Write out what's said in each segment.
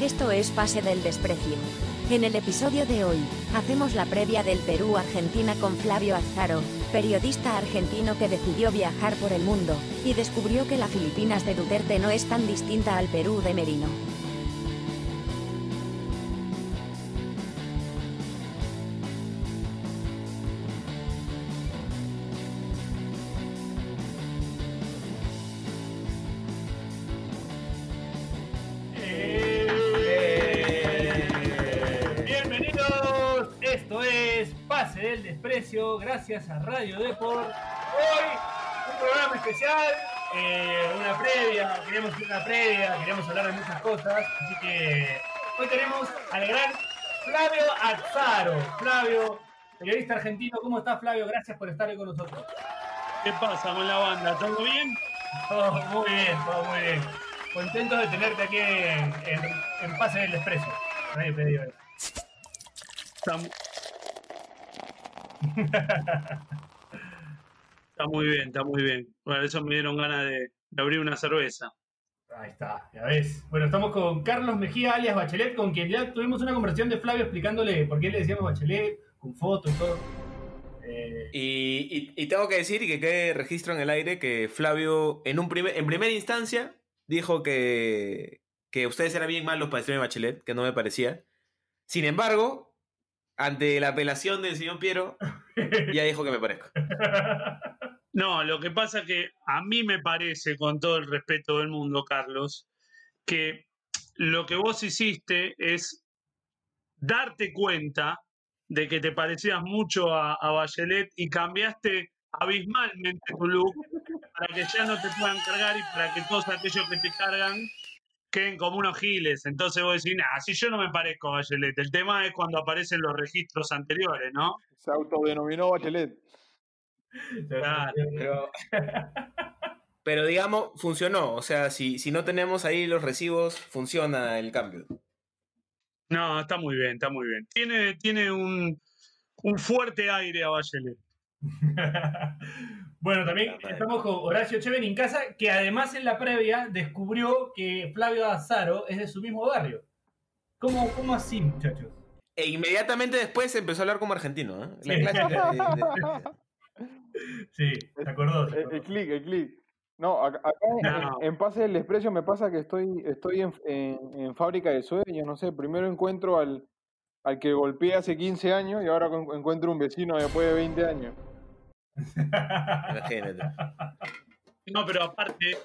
Esto es Pase del Desprecio. En el episodio de hoy, hacemos la previa del Perú-Argentina con Flavio Azzaro, periodista argentino que decidió viajar por el mundo, y descubrió que la Filipinas de Duterte no es tan distinta al Perú de Merino. Gracias a Radio Deport. Hoy un programa especial, eh, una previa, queríamos hacer una previa, queríamos hablar de muchas cosas, así que hoy tenemos al gran Flavio Azzaro. Flavio, periodista argentino, ¿cómo estás Flavio? Gracias por estar hoy con nosotros. ¿Qué pasa con la banda? ¿Todo bien? Todo muy bien, todo muy bien. Contento de tenerte aquí en, en- en Pase del Desprecio. Nadie pidió eso. Está, mu- Está muy bien, está muy bien. Por eso me dieron ganas de, de abrir una cerveza. Ahí está, ya ves. Bueno, estamos con Carlos Mejía, alias Bachelet, con quien ya tuvimos una conversación de Flavio explicándole por qué le decíamos Bachelet, con foto y todo. Eh, Y, y- y tengo que decir y que quede registro en el aire que Flavio, en, un primer, en primera instancia, dijo que, que ustedes eran bien malos para decirme Bachelet, que no me parecía. Sin embargo, ante la apelación del señor Piero, ya dijo que me parezco. No, lo que pasa que a mí me parece, con todo el respeto del mundo, Carlos, que lo que vos hiciste es darte cuenta de que te parecías mucho a, a Bachelet y cambiaste abismalmente tu look para que ya no te puedan cargar y para que todos aquellos que te cargan queden como unos giles. Entonces vos decís, nah, si yo no me parezco a Bachelet. El tema es cuando aparecen los registros anteriores, ¿no? Se autodenominó Bachelet. Claro, Pero, pero digamos, funcionó. O sea, si, si no tenemos ahí los recibos, funciona el cambio. No, está muy bien, está muy bien. Tiene, tiene un, un fuerte aire a Bachelet. bueno, también estamos con Horacio Cheven en casa, que además en la previa descubrió que Flavio Azzaro es de su mismo barrio. ¿Cómo, cómo así, muchachos? E inmediatamente después empezó a hablar como argentino. ¿eh? La Sí. clásica de- de- Sí, se acordó. se El, acordó. el clic, el clic. No, acá, acá en- No. en, Pase del Desprecio me pasa que estoy, estoy en, en- en fábrica de sueños, no sé, primero encuentro al, al que golpeé hace 15 años y ahora encuentro un vecino después de 20 años. Imagínate. No, pero aparte,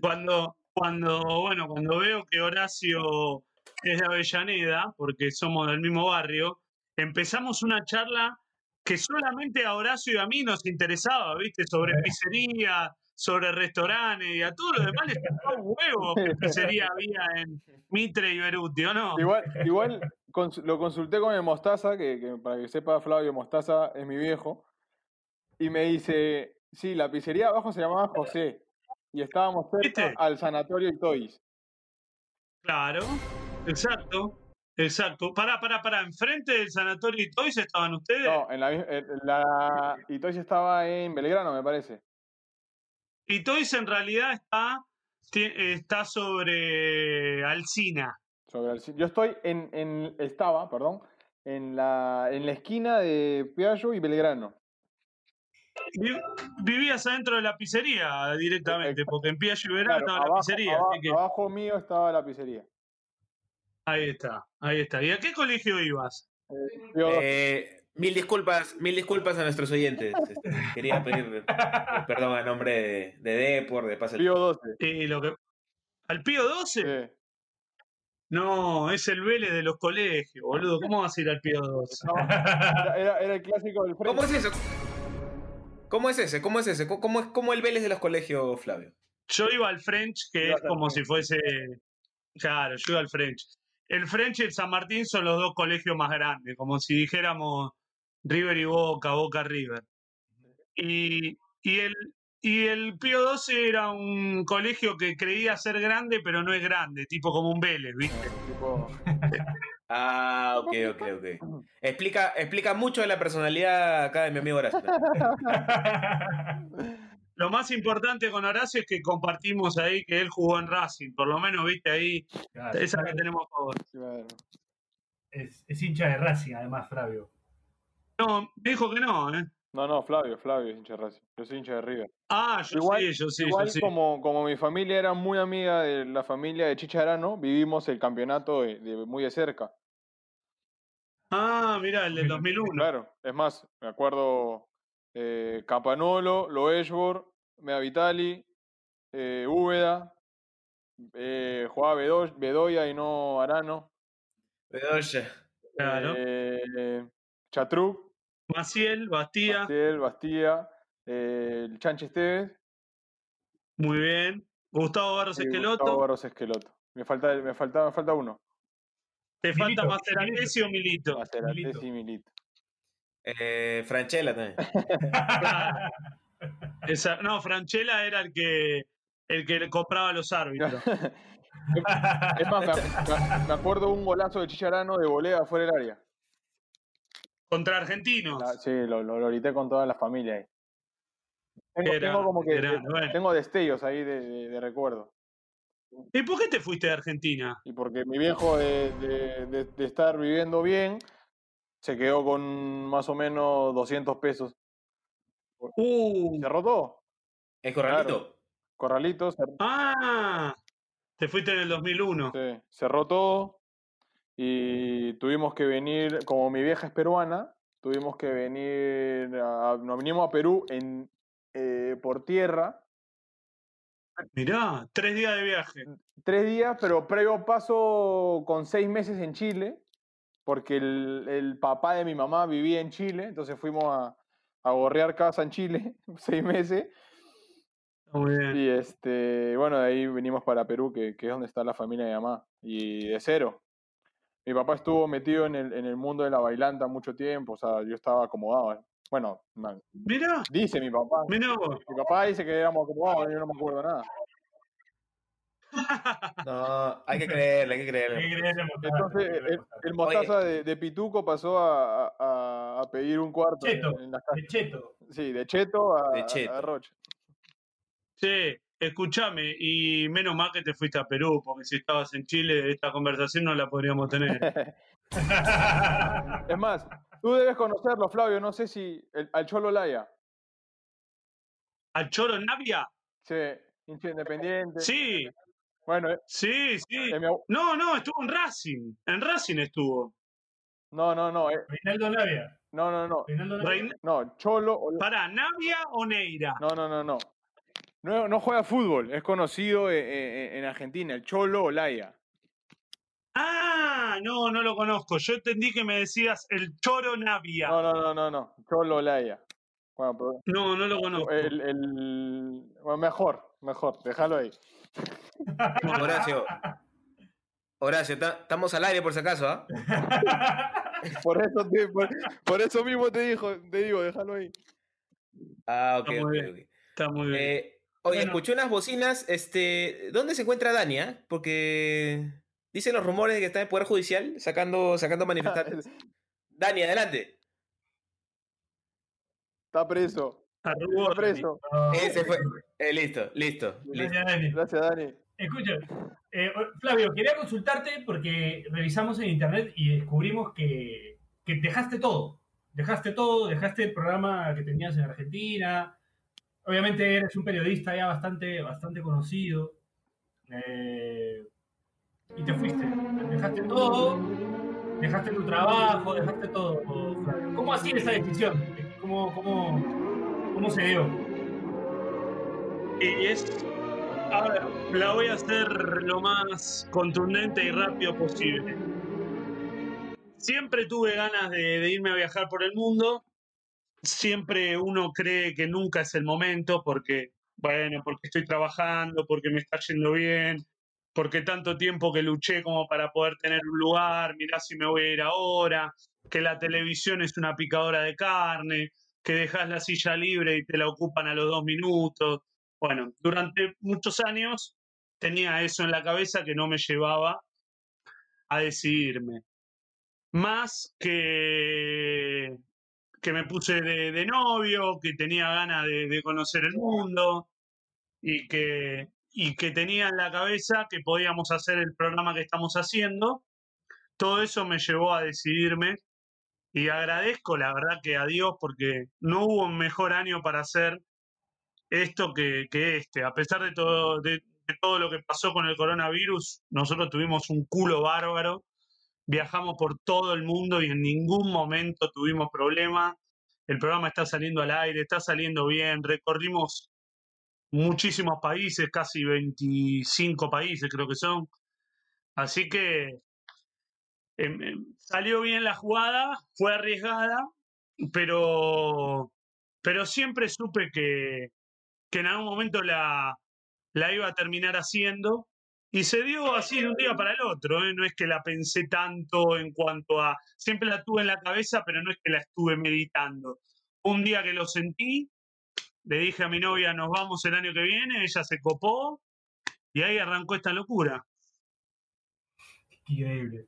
cuando, cuando, bueno, cuando veo que Horacio es de Avellaneda, porque somos del mismo barrio, empezamos una charla que solamente a Horacio y a mí nos interesaba, ¿viste? Sobre pizzería, sobre restaurantes, y a todos los demás les tocaba un huevo qué pizzería había en Mitre y Beruti, ¿o no? Igual, igual cons- lo consulté con el Mostaza, que, que para que sepa Flavio, Mostaza es mi viejo, y me dice, sí, la pizzería abajo se llamaba José, y estábamos cerca ¿Viste? al sanatorio Toys. Claro, exacto, exacto. Pará, pará, pará, enfrente del sanatorio y Toys estaban ustedes. No, en la, en la y Toys estaba en Belgrano, me parece. Y Toys en realidad está, está sobre Alcina. Sobre si- yo estoy en, en estaba, perdón, en la en la esquina de Piaggio y Belgrano. Vi- Vivías adentro de la pizzería directamente, porque en Verano Claro, estaba la abajo, pizzería. aba- así que abajo mío estaba la pizzería. ahí está, ahí está. ¿Y a qué colegio ibas? Yo- Eh, mil disculpas, mil disculpas a nuestros oyentes. Este, quería pedir eh, perdón a nombre de, de Depor, de Pase. Pío 12. Y lo que... ¿Al Pío 12? sí. No, es el Vélez de los colegios, boludo. ¿Cómo vas a ir al Pío 12? No, era, el clásico del ¿Cómo frente. es eso? ¿Cómo es ese? ¿Cómo es ese? ¿Cómo, cómo es como el Vélez de los colegios, Flavio? Yo iba al French, que es como si fuese. Claro, yo iba al French. El French y el San Martín son los dos colegios más grandes, como si dijéramos River y Boca, Boca River. Y, y el, y el Pío 12 era un colegio que creía ser grande, pero no es grande, tipo como un Vélez, ¿viste? Tipo, Ah, ok, ok, ok. Explica, explica mucho de la personalidad acá de mi amigo Horacio. lo más importante con Horacio es que compartimos ahí que él jugó en Racing, por lo menos viste ahí, Claro, esa que tenemos favor. Claro. es, es hincha de Racing, además, Flavio. No, me dijo que no, ¿eh? No, no, Flavio, Flavio es hincha de Racing. Yo soy hincha de River. Ah, yo Igual- sí, yo sí, Igual yo sí. como, como mi familia era muy amiga de la familia de Chicharano, vivimos el campeonato de, de muy de cerca. Ah, mira, el del 2001. Claro, es más, me acuerdo eh, Campanolo, Loeshbor, Mea Vitali, eh, Úbeda, eh, jugaba Bedo- Bedoya y no Arano, Bedoya. Claro. eh, Chatruc, Maciel, Bastía, Maciel, Bastía, eh, el Chanche Esteves muy bien. Gustavo Barros Esqueloto. Gustavo Barros Esqueloto. Me falta, me falta, me falta uno. Te falta Maceratesi o Milito. Maceratesi Milito. y Milito. Eh, Franchella también. Esa- no, Franchella era el que el que le compraba los árbitros. Es más, me, acuerdo un golazo de Chicharano de volea fuera del área. Contra argentinos. La- sí, lo, lo, lo grité con toda la familia ahí. Tengo, Era- tengo como que era, de- bueno. tengo destellos ahí de, de- de recuerdo. ¿Y por qué te fuiste de Argentina? Y porque mi viejo de, de- de- de estar viviendo bien se quedó con más o menos 200 pesos. Uh, Cerró todo. ¿El corralito? Corralitos, ah, te fuiste en el 2001. Sí, cerró todo y tuvimos que venir, como mi vieja es peruana, tuvimos que venir, a- nos vinimos a Perú en, eh, por tierra, Mirá, tres días de viaje. tres días, pero previo paso con seis meses en Chile, porque el, el papá de mi mamá vivía en Chile, entonces fuimos a, a gorrear casa en Chile, seis meses, Muy bien. y este, bueno, de ahí venimos para Perú, que, que es donde está la familia de mi mamá, y de cero. Mi papá estuvo metido en el, en el mundo de la bailanta mucho tiempo, o sea, yo estaba acomodado. ¿eh? Bueno, man, Mirá, dice mi papá. mirá vos. Mi papá dice que éramos acomodados, yo no me acuerdo nada. No, hay que creerle, hay que creerle. Entonces, hay que creerle a el, Mostaza. el mostaza de, de Pituco pasó a, a- a pedir un cuarto en, Cheto. en las casas. De Cheto. Sí, de Cheto a, De Cheto. a Rocha. Che, escúchame, y menos mal que te fuiste a Perú, porque si estabas en Chile, esta conversación no la podríamos tener. Es más, tú debes conocerlo, Flavio, no sé si el- al Cholo Laya. ¿Al Choro Navia? Sí, hincha independiente. Sí, Bueno, eh, sí, sí. eh, mi No, no, estuvo en Racing. En Racing estuvo. no, no, no, eh, Reinaldo Navia. no, no, no. Reinaldo Navia. Rein- No, Cholo. o- ¿Para Navia o Neira? No, no, no, no. No, no juega fútbol, es conocido eh, eh, en Argentina, el Cholo Olaya. Ah, no, no lo conozco. Yo entendí que me decías el Choro Navia. No, no, no, no, no. Cholo Olaya. Bueno, pero No, no lo conozco. el, el- bueno, mejor, mejor, déjalo ahí. Horacio. Horacio, ta- estamos al aire por si acaso, ¿ah? Por eso, te- por, por eso mismo te dijo, te digo, déjalo ahí. Ah, ok, Está muy bien. ok. Está muy bien. Eh, oye, Bueno. escuché unas bocinas, este, ¿dónde se encuentra Dania? Porque dicen los rumores de que está en el Poder Judicial sacando, sacando manifestantes. Dani, adelante. Está preso, Arrugó, está preso. No. Ese fue. Eh, listo, listo, listo. Gracias, Dani. Gracias, Dani. Escucha, eh, Flavio, quería consultarte porque revisamos en internet y descubrimos que, que dejaste todo. Dejaste todo, dejaste el programa que tenías en Argentina. Obviamente eres un periodista ya bastante, bastante conocido. Eh, y te fuiste. Dejaste todo, dejaste tu trabajo, dejaste todo. ¿Cómo así esa decisión? ¿Cómo, cómo, cómo se dio? Y es. A la voy a hacer lo más contundente y rápido posible. Siempre tuve ganas de, de irme a viajar por el mundo. Siempre uno cree que nunca es el momento porque, bueno, porque estoy trabajando, porque me está yendo bien, porque tanto tiempo que luché como para poder tener un lugar, mirá si me voy a ir ahora, que la televisión es una picadora de carne, que dejas la silla libre y te la ocupan a los dos minutos. Bueno, durante muchos años tenía eso en la cabeza que no me llevaba a decidirme. Más que, que me puse de, de novio, que tenía ganas de, de conocer el mundo y que, y que tenía en la cabeza que podíamos hacer el programa que estamos haciendo. Todo eso me llevó a decidirme y agradezco la verdad que a Dios porque no hubo un mejor año para hacer esto que, que este. A pesar de todo, de, de todo lo que pasó con el coronavirus, nosotros tuvimos un culo bárbaro, viajamos por todo el mundo y en ningún momento tuvimos problema. El programa está saliendo al aire, está saliendo bien, recorrimos muchísimos países, casi 25 países creo que son. Así que em, em, salió bien la jugada, fue arriesgada, pero, pero siempre supe que, que en algún momento la, la iba a terminar haciendo. Y se dio así de un día para el otro, ¿eh? no es que la pensé tanto en cuanto a, siempre la tuve en la cabeza, pero no es que la estuve meditando. Un día que lo sentí, le dije a mi novia, nos vamos el año que viene, ella se copó y ahí arrancó esta locura. Increíble.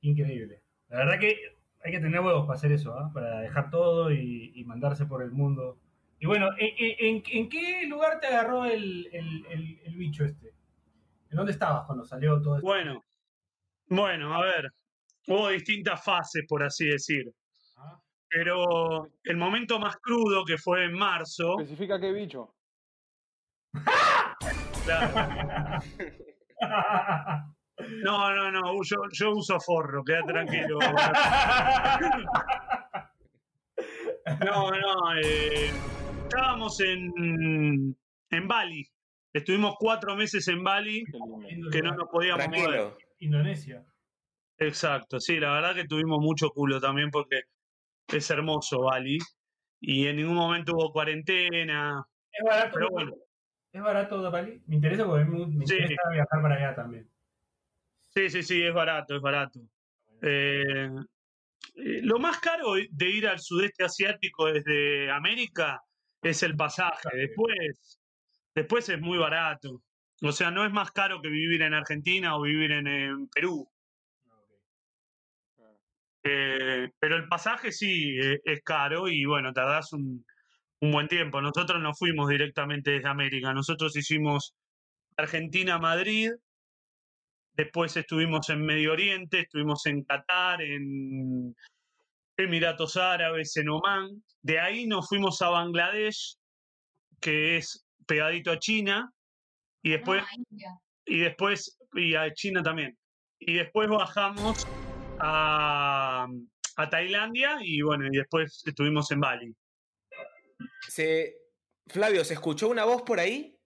Increíble. La verdad que hay que tener huevos para hacer eso, ¿ah? para dejar todo y, y mandarse por el mundo. Y bueno, ¿en, en- en qué lugar te agarró el, el- el- el bicho este? ¿En dónde estabas cuando salió todo esto? Bueno, bueno, a ver, hubo distintas fases, por así decir. Pero el momento más crudo, que fue en marzo, Especifica qué bicho. claro, no, no, no, yo, yo uso forro, queda tranquilo. No, no, eh, estábamos en, en Bali. Estuvimos cuatro meses en Bali que no nos podíamos mover. Tranquilo. Indonesia. Exacto, sí, la verdad que tuvimos mucho culo también porque es hermoso Bali y en ningún momento hubo cuarentena, ¿Es barato? pero bueno, ¿Es barato Bali? Me interesa porque me, me Sí. interesa viajar para allá también. sí, sí, sí, es barato, es barato. Eh, eh, lo más caro de ir al sudeste asiático desde América es el pasaje, después, después es muy barato. O sea, no es más caro que vivir en Argentina o vivir en, en Perú. Eh, pero el pasaje sí eh, es caro y bueno, tardás un, un buen tiempo. Nosotros no fuimos directamente desde América, nosotros hicimos Argentina-Madrid, después estuvimos en Medio Oriente, estuvimos en Qatar, en Emiratos Árabes, en Omán. De ahí nos fuimos a Bangladesh, que es pegadito a China, y después Ah, y después, y a China también. Y después bajamos a, a Tailandia y bueno, y después estuvimos en Bali. Se... Flavio, ¿se escuchó una voz por ahí?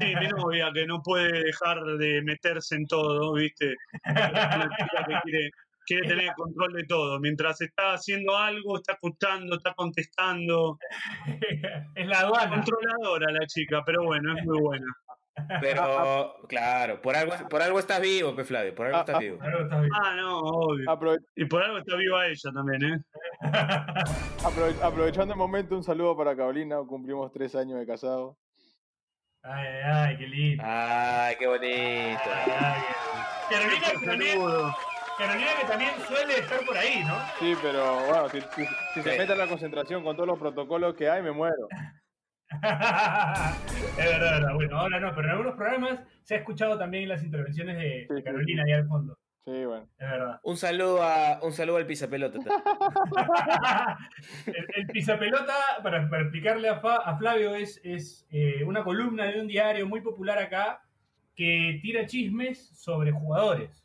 Sí, mi novia que no puede dejar de meterse en todo, ¿viste? Una chica que quiere, quiere tener control de todo. Mientras está haciendo algo, está escuchando, está contestando. es la aduana. Controladora la chica, pero bueno, es muy buena. Pero, claro, por algo, por algo estás vivo, pe Flavio, por algo Ah, estás ah. vivo. Claro, está bien. Ah, no, obvio. Y por algo está viva ella también, ¿eh? aprove- aprovechando el momento, un saludo para Carolina. Cumplimos tres años de casado. Ay, ay, ay, qué lindo. Ay, qué bonito. Ay, ay, qué- Carolina, que también, Saludo. Carolina que también suele estar por ahí, ¿no? Sí, pero bueno, si, si- si se mete a la concentración con todos los protocolos que hay, me muero. es verdad, es verdad. Bueno, ahora no, pero en algunos programas se ha escuchado también las intervenciones de, Sí, de sí, Carolina ahí al fondo. Sí, bueno. Es verdad. Un saludo a un saludo al pisapelota. el, el pisapelota, para, para explicarle a, Fa- a Flavio, es, es eh, una columna de un diario muy popular acá que tira chismes sobre jugadores.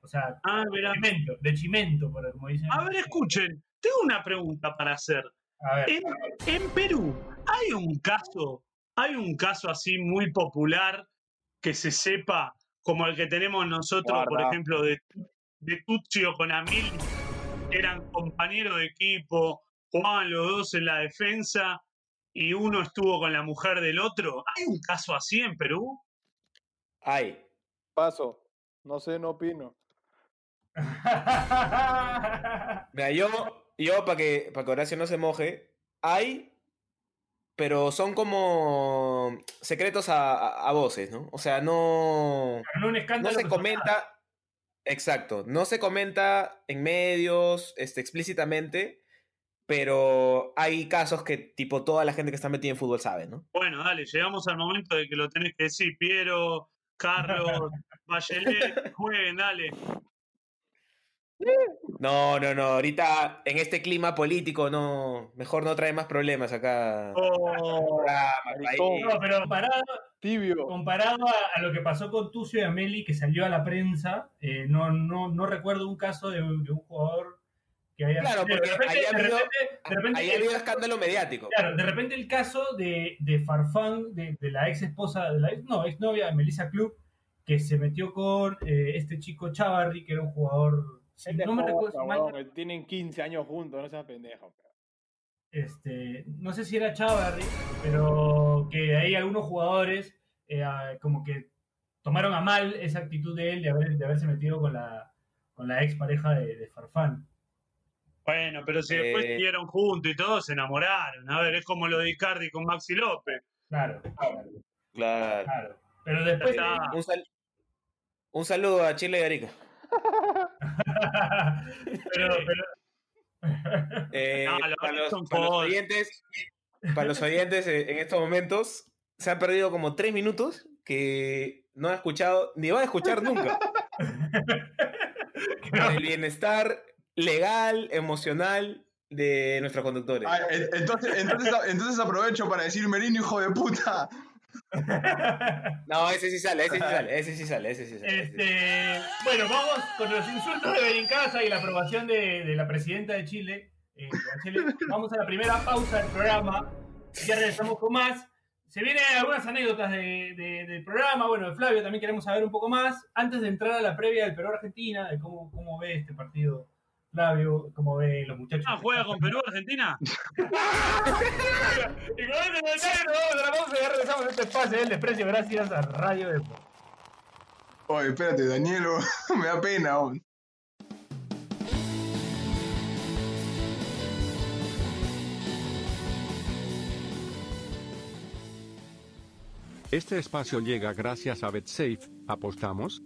O sea, Ah, de chimento, de chimento, como dicen. A ver, escuchen, tengo una pregunta para hacer. A ver. En, en Perú, ¿hay un caso, hay un caso así muy popular que se sepa como el que tenemos nosotros, por ejemplo, de, de Tuccio con Amil, que eran compañeros de equipo, jugaban los dos en la defensa y uno estuvo con la mujer del otro? ¿Hay un caso así en Perú? Ay, Paso. No sé, no opino. mira, yo, yo para que, para que Horacio no se moje, hay, pero son como secretos a, a- a voces, ¿no? O sea, no, no un no se comenta, exacto, no se comenta en medios, este, explícitamente, pero hay casos que tipo toda la gente que está metida en fútbol sabe, ¿no? Bueno, dale, llegamos al momento de que lo tenés que decir. Piero, Carlos, Bachelet, jueguen, dale. No, no, no. Ahorita en este clima político, no. Mejor no trae más problemas acá. Oh, No, pero comparado, Tibio. comparado a, a lo que pasó con Tucio y Ameli, que salió a la prensa, eh, no, no, no recuerdo un caso de, un de un jugador que haya... Claro, de porque repente- ahí ha de habido- repente- de repente- Ahí ha habido escándalo mediático. Claro, de repente el caso de, de Farfán, de, de la ex esposa, de la ex, no, ex novia de Melissa Club, que se metió con eh, este chico Chavarri, que era un jugador. No me recuerdo si mal- tienen 15 años juntos, no seas pendejo. este, no sé si era Chavarri, pero que ahí algunos jugadores eh, ah, como que tomaron a mal esa actitud de él de, haber, de haberse metido con la, con la ex pareja de, de Farfán. Bueno, pero si después Eh. siguieron juntos y todos se enamoraron. A ver, es como lo de Icardi con Maxi López. Claro, claro, Claro. claro. Pero después. Un, sal- un saludo a Chile y Arica. pero, pero, Eh, No, lo para, los, para oyentes, para los oyentes eh, en estos momentos, se han perdido como tres minutos que no ha escuchado ni va a escuchar nunca. El bienestar legal, emocional de nuestros conductores. En- entonces, entonces, entonces aprovecho para decir Merino, hijo de puta. No, ese sí sale, ese sí sale, ese sí sale, ese sí sale. ese. Este, bueno, vamos con los insultos de Berincasa y la aprobación de, de la presidenta de Chile. eh. Vamos a la primera pausa del programa. Ya regresamos con más. Se vienen algunas anécdotas de- de- del programa. Bueno, de Flavio también queremos saber un poco más. Antes de entrar a la previa del Perú-Argentina, de cómo, cómo ve este partido Flavio, cómo ve los muchachos. Ah, juega con Perú, Argentina. Y con este comentario nos vamos a la pausa y ya regresamos a este espacio del desprecio gracias a Radio Depor. Oye, espérate, Danielo, me da pena. oh. Este espacio llega gracias a BetSafe. ¿Apostamos?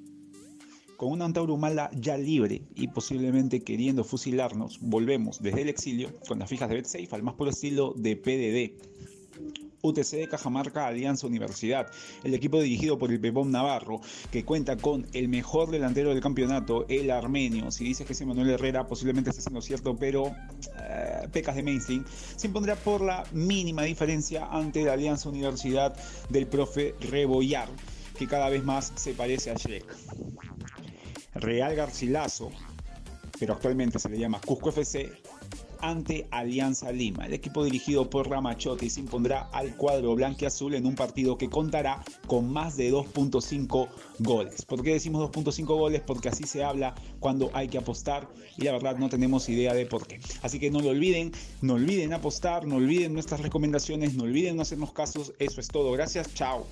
Con una Antauro Humala ya libre y posiblemente queriendo fusilarnos, volvemos desde el exilio con las fijas de BetSafe al más puro estilo de PDD. UTC de Cajamarca Alianza Universidad, el equipo dirigido por el Pepón Navarro, que cuenta con el mejor delantero del campeonato, el armenio. Si dices que es Manuel Herrera, posiblemente estés en lo cierto, pero eh, pecas de mainstream. Se impondrá por la mínima diferencia ante la Alianza Universidad del profe Rebollar, que cada vez más se parece a Shrek. Real Garcilaso, pero actualmente se le llama Cusco FC, ante Alianza Lima. El equipo dirigido por Ramachotti se impondrá al cuadro blanquiazul en un partido que contará con más de 2.5 goles. ¿Por qué decimos 2.5 goles? Porque así se habla cuando hay que apostar y la verdad no tenemos idea de por qué. Así que no lo olviden, no olviden apostar, no olviden nuestras recomendaciones, no olviden no hacernos casos. Eso es todo. Gracias, chao.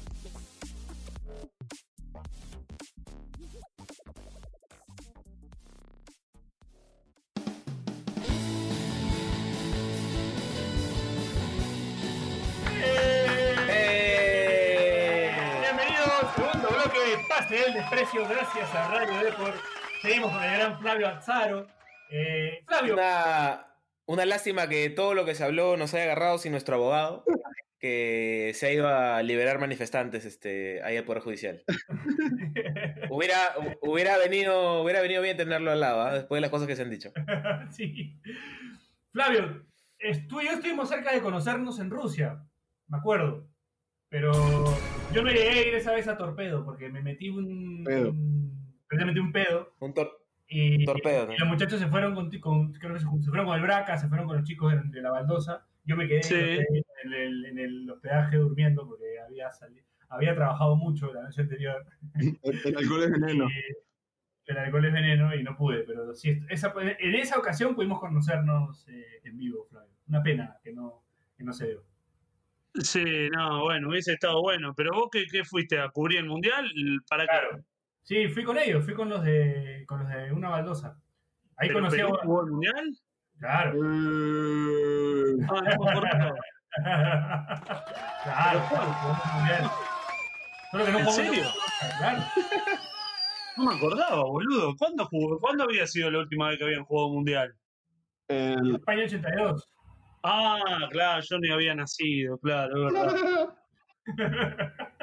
Pase del Desprecio, gracias a Radio Deport. Seguimos con el gran Flavio Azzaro. Eh, Flavio, Una, una lástima que todo lo que se habló nos haya agarrado sin nuestro abogado, que se ha ido a liberar manifestantes este, ahí al Poder Judicial. Hubiera, hu- hubiera, venido, hubiera venido bien tenerlo al lado, ¿ah? después de las cosas que se han dicho. sí. Flavio, tú y yo estuvimos cerca de conocernos en Rusia, me acuerdo. Pero yo no llegué a ir esa vez a Torpedo porque me metí un. Pedo. un- me metí un pedo. Un tor- Y, Torpedo, ¿no? y los muchachos se fueron con, con- creo que se, se fueron con el Braca, se fueron con los chicos de, de la baldosa. Yo me quedé Sí. en, el, en el hospedaje durmiendo porque había salido, había trabajado mucho la noche anterior. El, el alcohol es veneno. Y el alcohol es veneno y no pude, pero sí, esa, en esa ocasión pudimos conocernos eh, en vivo, Flavio. Una pena que no, que no se dio. Sí, no, bueno, hubiese estado bueno. Pero vos, ¿qué, qué fuiste? ¿A cubrir el mundial? ¿Para qué? Claro. Sí, fui con ellos, fui con los de, con los de una baldosa. Ahí ¿Pero conocí a... Perú jugó el mundial? Claro. Ah, no me acordaba. claro, el mundial. Solo que no ¿En serio? Claro. No me acordaba, boludo. ¿Cuándo jugó? ¿Cuándo había sido la última vez que habían jugado mundial? el- España 82. Ah, claro, yo ni había nacido, claro, es verdad.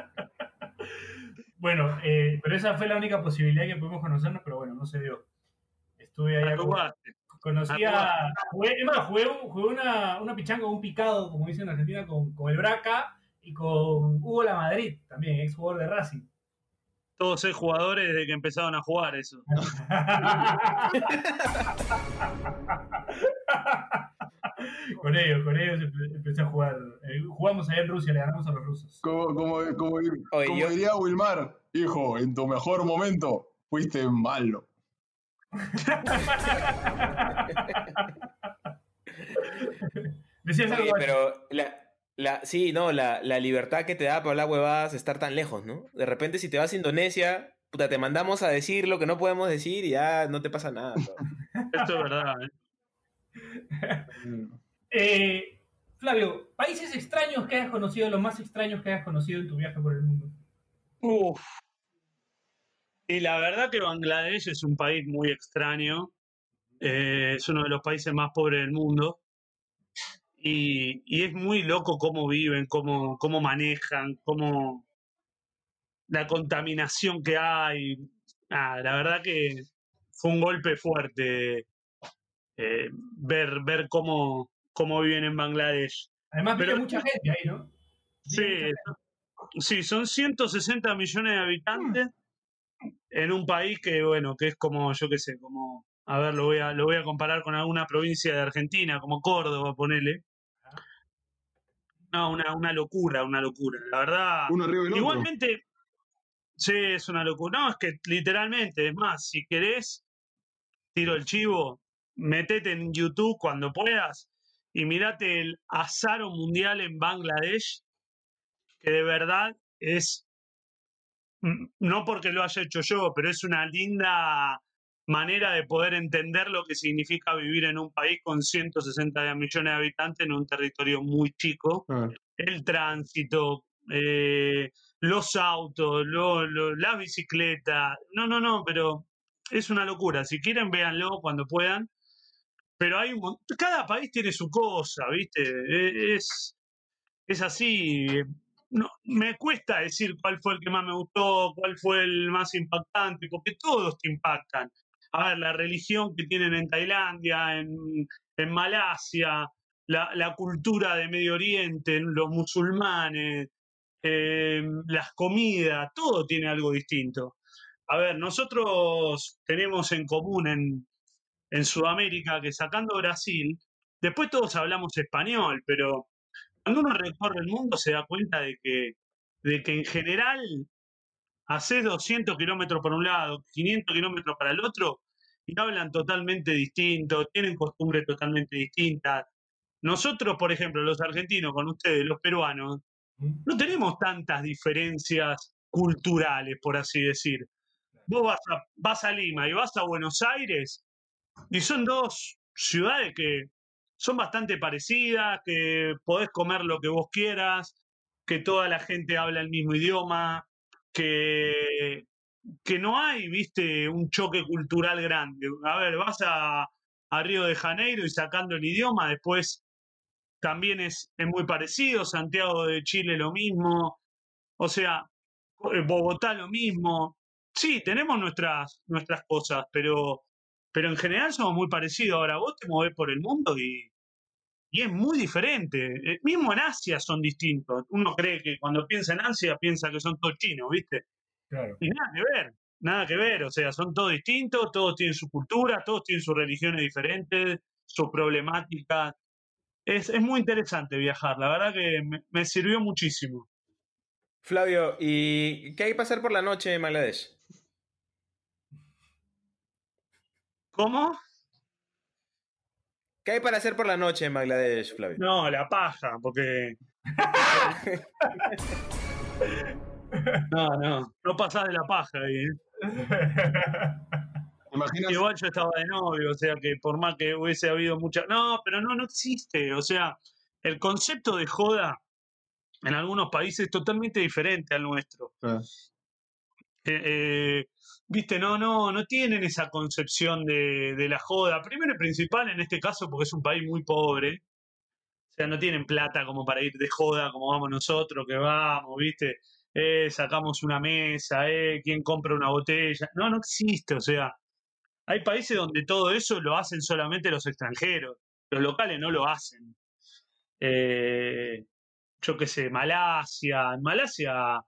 Bueno, eh, pero esa fue la única posibilidad que pudimos conocernos, pero bueno, no se dio. Estuve ahí. Arrugaste. Conocí a. Jugué, es más, jugué, jugué una, una pichanga, un picado, como dicen en Argentina, con, con el Braca y con Hugo La Madrid, también, ex jugador de Racing. Todos seis jugadores desde que empezaron a jugar eso. con ellos, con ellos empe- empecé a jugar. Eh, jugamos allá en Rusia, le ganamos a los rusos. Como, como, como, Oye, como yo- diría Wilmar, hijo, en tu mejor momento fuiste malo. Decías algo Oye, pero la, la, sí, no, la, la libertad que te da para hablar huevadas estar tan lejos, ¿no? De repente, si te vas a Indonesia, puta, te mandamos a decir lo que no podemos decir y ya no te pasa nada. Esto es verdad. ¿eh? Eh, Flavio, países extraños que hayas conocido, los más extraños que hayas conocido en tu viaje por el mundo. Uf. Y la verdad que Bangladesh es un país muy extraño. eh, es uno de los países más pobres del mundo. Y, es muy loco cómo viven, cómo, manejan, cómo la contaminación que hay. La verdad que fue un golpe fuerte eh, ver cómo, cómo viven en Bangladesh. Además, Pero- vive mucha gente ahí, ¿no? Sí, Vive sí, son 160 millones de habitantes en un país que, bueno, que es como, yo qué sé, como, a ver, lo voy a, lo voy a comparar con alguna provincia de Argentina, como Córdoba, ponele. No, una, una locura, una locura. La verdad, Uno arriba del otro. igualmente, sí, es una locura. No, es que literalmente, es más, si querés, tiro el chivo, metete en YouTube cuando puedas y mirate el Azaro Mundial en Bangladesh, que de verdad es, mm, no porque lo haya hecho yo, pero es una linda manera de poder entender lo que significa vivir en un país con 160 millones de habitantes en un territorio muy chico Ah, el tránsito, eh, los autos, lo- lo- las bicicletas. No, no, no, pero es una locura. Si quieren, véanlo cuando puedan. Pero hay un cada país tiene su cosa, ¿viste? E- Es, es así. No, me cuesta decir cuál fue el que más me gustó, cuál fue el más impactante, porque todos te impactan. A ver, la religión que tienen en Tailandia, en, en Malasia, la, la cultura de Medio Oriente, los musulmanes, eh, las comidas, todo tiene algo distinto. A ver, nosotros tenemos en común en, en Sudamérica que sacando Brasil, después todos hablamos español, pero cuando uno recorre el mundo se da cuenta de que, de que en general haces 200 kilómetros por un lado, 500 kilómetros para el otro, y hablan totalmente distinto, tienen costumbres totalmente distintas. Nosotros, por ejemplo, los argentinos con ustedes, los peruanos, no tenemos tantas diferencias culturales, por así decir. Vos vas a, vas a Lima y vas a Buenos Aires y son dos ciudades que son bastante parecidas, que podés comer lo que vos quieras, que toda la gente habla el mismo idioma, que, que no hay, viste, un choque cultural grande. A ver, vas a, a Río de Janeiro y sacando el idioma, después también es, es muy parecido, Santiago de Chile lo mismo, o sea, eh, Bogotá lo mismo. Sí, tenemos nuestras, nuestras cosas, pero, pero en general somos muy parecidos. Ahora vos te movés por el mundo y, y es muy diferente. Eh, Mismo en Asia son distintos. Uno cree que cuando piensa en Asia piensa que son todos chinos, ¿viste? Claro. Y nada que ver, nada que ver. O sea, son todos distintos, todos tienen su cultura, todos tienen sus religiones diferentes, sus problemáticas. Es, es muy interesante viajar, la verdad que me, me sirvió muchísimo. Flavio, ¿y qué hay que pasar por la noche en Bangladesh? ¿Cómo? ¿Qué hay para hacer por la noche en Bangladesh, Flavio? No, la paja, porque. No, no, no pasás de la paja ahí, ¿eh? ¿Te imaginas? Igual yo estaba de novio, o sea que por más que hubiese habido mucha. No, pero no, no existe. O sea, el concepto de joda en algunos países es totalmente diferente al nuestro. Ah, Eh, eh, Viste, no, no, no tienen esa concepción de, de la joda. Primero y principal en este caso, porque es un país muy pobre. sea, no tienen plata como para ir de joda como vamos nosotros, que vamos, ¿viste? Eh, sacamos una mesa, eh, quién compra una botella. No, no existe, o sea, hay países donde todo eso lo hacen solamente los extranjeros, los locales no lo hacen. Yo qué sé, Malasia, en Malasia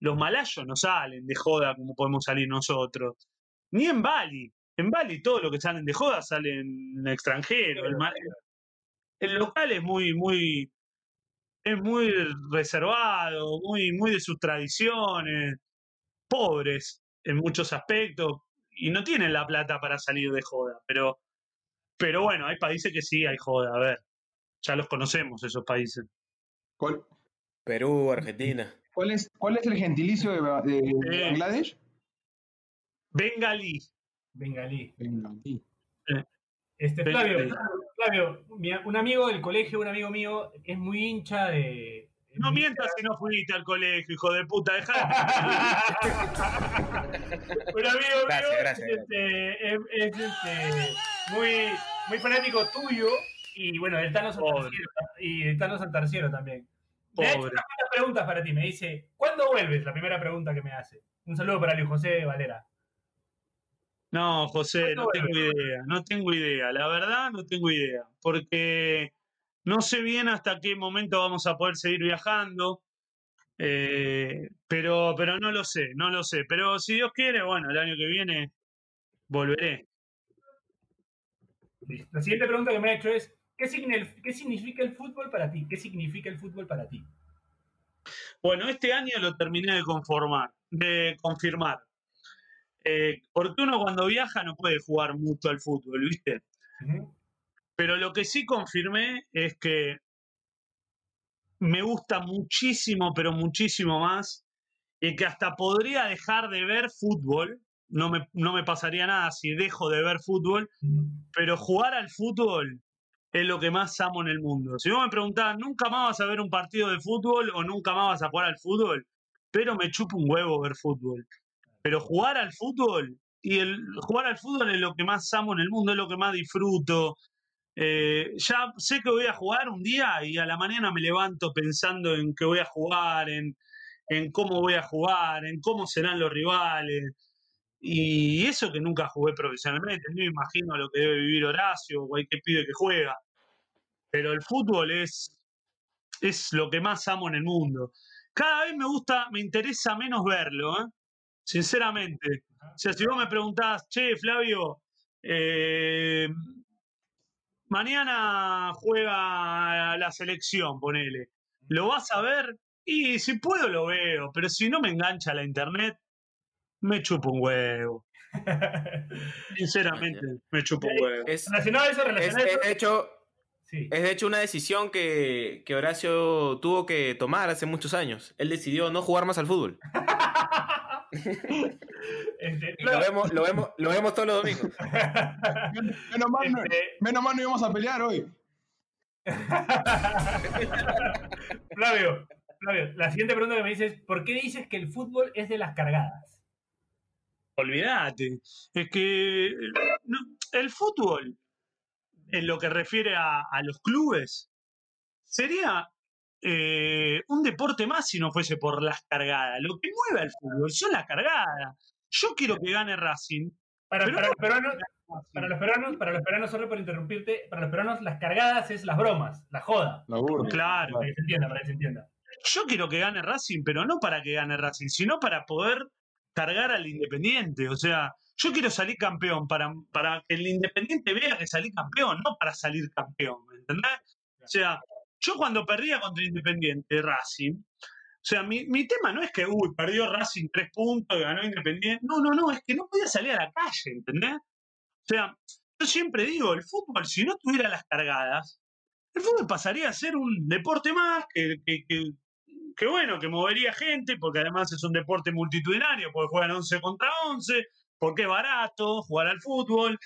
los malayos no salen de joda como podemos salir nosotros, ni en Bali. En Bali todo lo que salen de joda salen extranjeros. El, ma- el local es muy, muy, es muy reservado, muy, muy de sus tradiciones, pobres en muchos aspectos, y no tienen la plata para salir de joda, pero, pero bueno, hay países que sí hay joda, a ver, ya los conocemos esos países. ¿Cuál, Perú, Argentina. Cuál es, cuál es el gentilicio de, de Eh. Bangladesh? Bengalí, Bengalí. Bengalí. Este, Flavio. Flavio, un amigo del colegio, un amigo mío, es muy hincha de. no muy mientas si no fuiste al colegio, hijo de puta, dejá un amigo Gracias, mío gracias, es, este, es- es, este, muy, muy fanático tuyo y bueno, del Tano. Santarciero, y del Tano Santarciero también. Hecho Pobre. unas cuantas preguntas para ti. Me dice, ¿cuándo vuelves? La primera pregunta que me hace. Un saludo para Luis José Valera. No, José, no ¿Cuándo tengo idea, no tengo idea, la verdad no tengo idea, porque no sé bien hasta qué momento vamos a poder seguir viajando, eh, pero, pero no lo sé, no lo sé, pero si Dios quiere, bueno, el año que viene volveré. La siguiente pregunta que me ha hecho es, ¿qué, signi- ¿qué significa el fútbol para ti? ¿Qué significa el fútbol para ti? Bueno, este año lo terminé de conformar, de confirmar, Eh, porque uno cuando viaja no puede jugar mucho al fútbol, ¿viste? Pero lo que sí confirmé es que me gusta muchísimo, pero muchísimo más, y que hasta podría dejar de ver fútbol. No me, no me pasaría nada si dejo de ver fútbol, pero jugar al fútbol es lo que más amo en el mundo. Si vos me preguntás, ¿nunca más vas a ver un partido de fútbol o nunca más vas a jugar al fútbol? Pero me chupa un huevo ver fútbol. Pero jugar al fútbol, y el jugar al fútbol es lo que más amo en el mundo, es lo que más disfruto. Eh, ya sé que voy a jugar un día y a la mañana me levanto pensando en que voy a jugar, en, en cómo voy a jugar, en cómo serán los rivales. Y eso que nunca jugué profesionalmente, no me imagino lo que debe vivir Horacio o cualquier pibe que juega. Pero el fútbol es, es lo que más amo en el mundo. Cada vez me gusta, me interesa menos verlo, ¿eh? sinceramente. O sea, si vos me preguntás, che, Flavio, eh, mañana juega la selección, ponele. ¿Lo vas a ver? Y si puedo lo veo, pero si no me engancha la internet, me chupo un huevo. Sinceramente, me chupo un huevo. Es, Relacionado a eso, es- relacionado a es eso. de hecho, Sí. es de hecho una decisión que, que Horacio tuvo que tomar hace muchos años. Él decidió no jugar más al fútbol. Este, Y lo vemos, lo vemos, lo vemos todos los domingos. Menos mal, no, Este, menos mal no íbamos a pelear hoy. Flavio, Flavio, la siguiente pregunta que me dices, ¿por qué dices que el fútbol es de las cargadas? Olvídate. Es que no, el fútbol, en lo que refiere a, a los clubes, sería eh, un deporte más si no fuese por las cargadas. Lo que mueve al fútbol son las cargadas. Yo quiero que gane Racing. Para, Pero para no- los peruanos, para los peruanos, para los peruanos, sorry por interrumpirte, para los peruanos las cargadas es las bromas, la joda. La burla. Claro. Para que se entienda, para que se entienda. Yo quiero que gane Racing, pero no para que gane Racing, sino para poder cargar al Independiente. O sea, yo quiero salir campeón para, para que el Independiente vea que salí campeón, no para salir campeón, ¿me entendés? O sea, yo cuando perdía contra Independiente, Racing, o sea, mi, mi tema no es que, uy, perdió Racing tres puntos, ganó Independiente. No, no, no, es que no podía salir a la calle, ¿entendés? O sea, yo siempre digo, el fútbol, si no tuviera las cargadas, el fútbol pasaría a ser un deporte más que, que, que- que bueno, que movería gente, porque además es un deporte multitudinario, porque juegan 11 contra 11, porque es barato jugar al fútbol,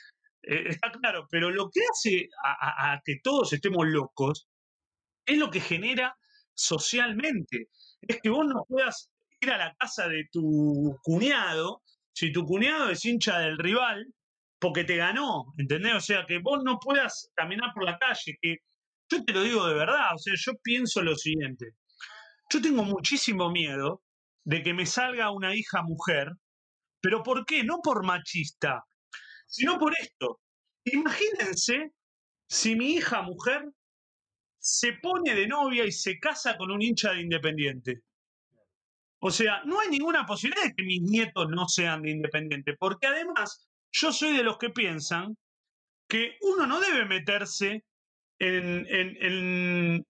eh, está claro, pero lo que hace a, que todos estemos locos es lo que genera socialmente. Es que vos no puedas ir a la casa de tu cuñado, si tu cuñado es hincha del rival, porque te ganó, ¿entendés? O sea, que vos no puedas caminar por la calle, que, yo te lo digo de verdad, o sea, yo pienso lo siguiente. Yo tengo muchísimo miedo de que me salga una hija mujer, pero ¿por qué? No por machista, sino por esto. Imagínense si mi hija mujer se pone de novia y se casa con un hincha de Independiente. O sea, no hay ninguna posibilidad de que mis nietos no sean de Independiente, porque además yo soy de los que piensan que uno no debe meterse en, en, en,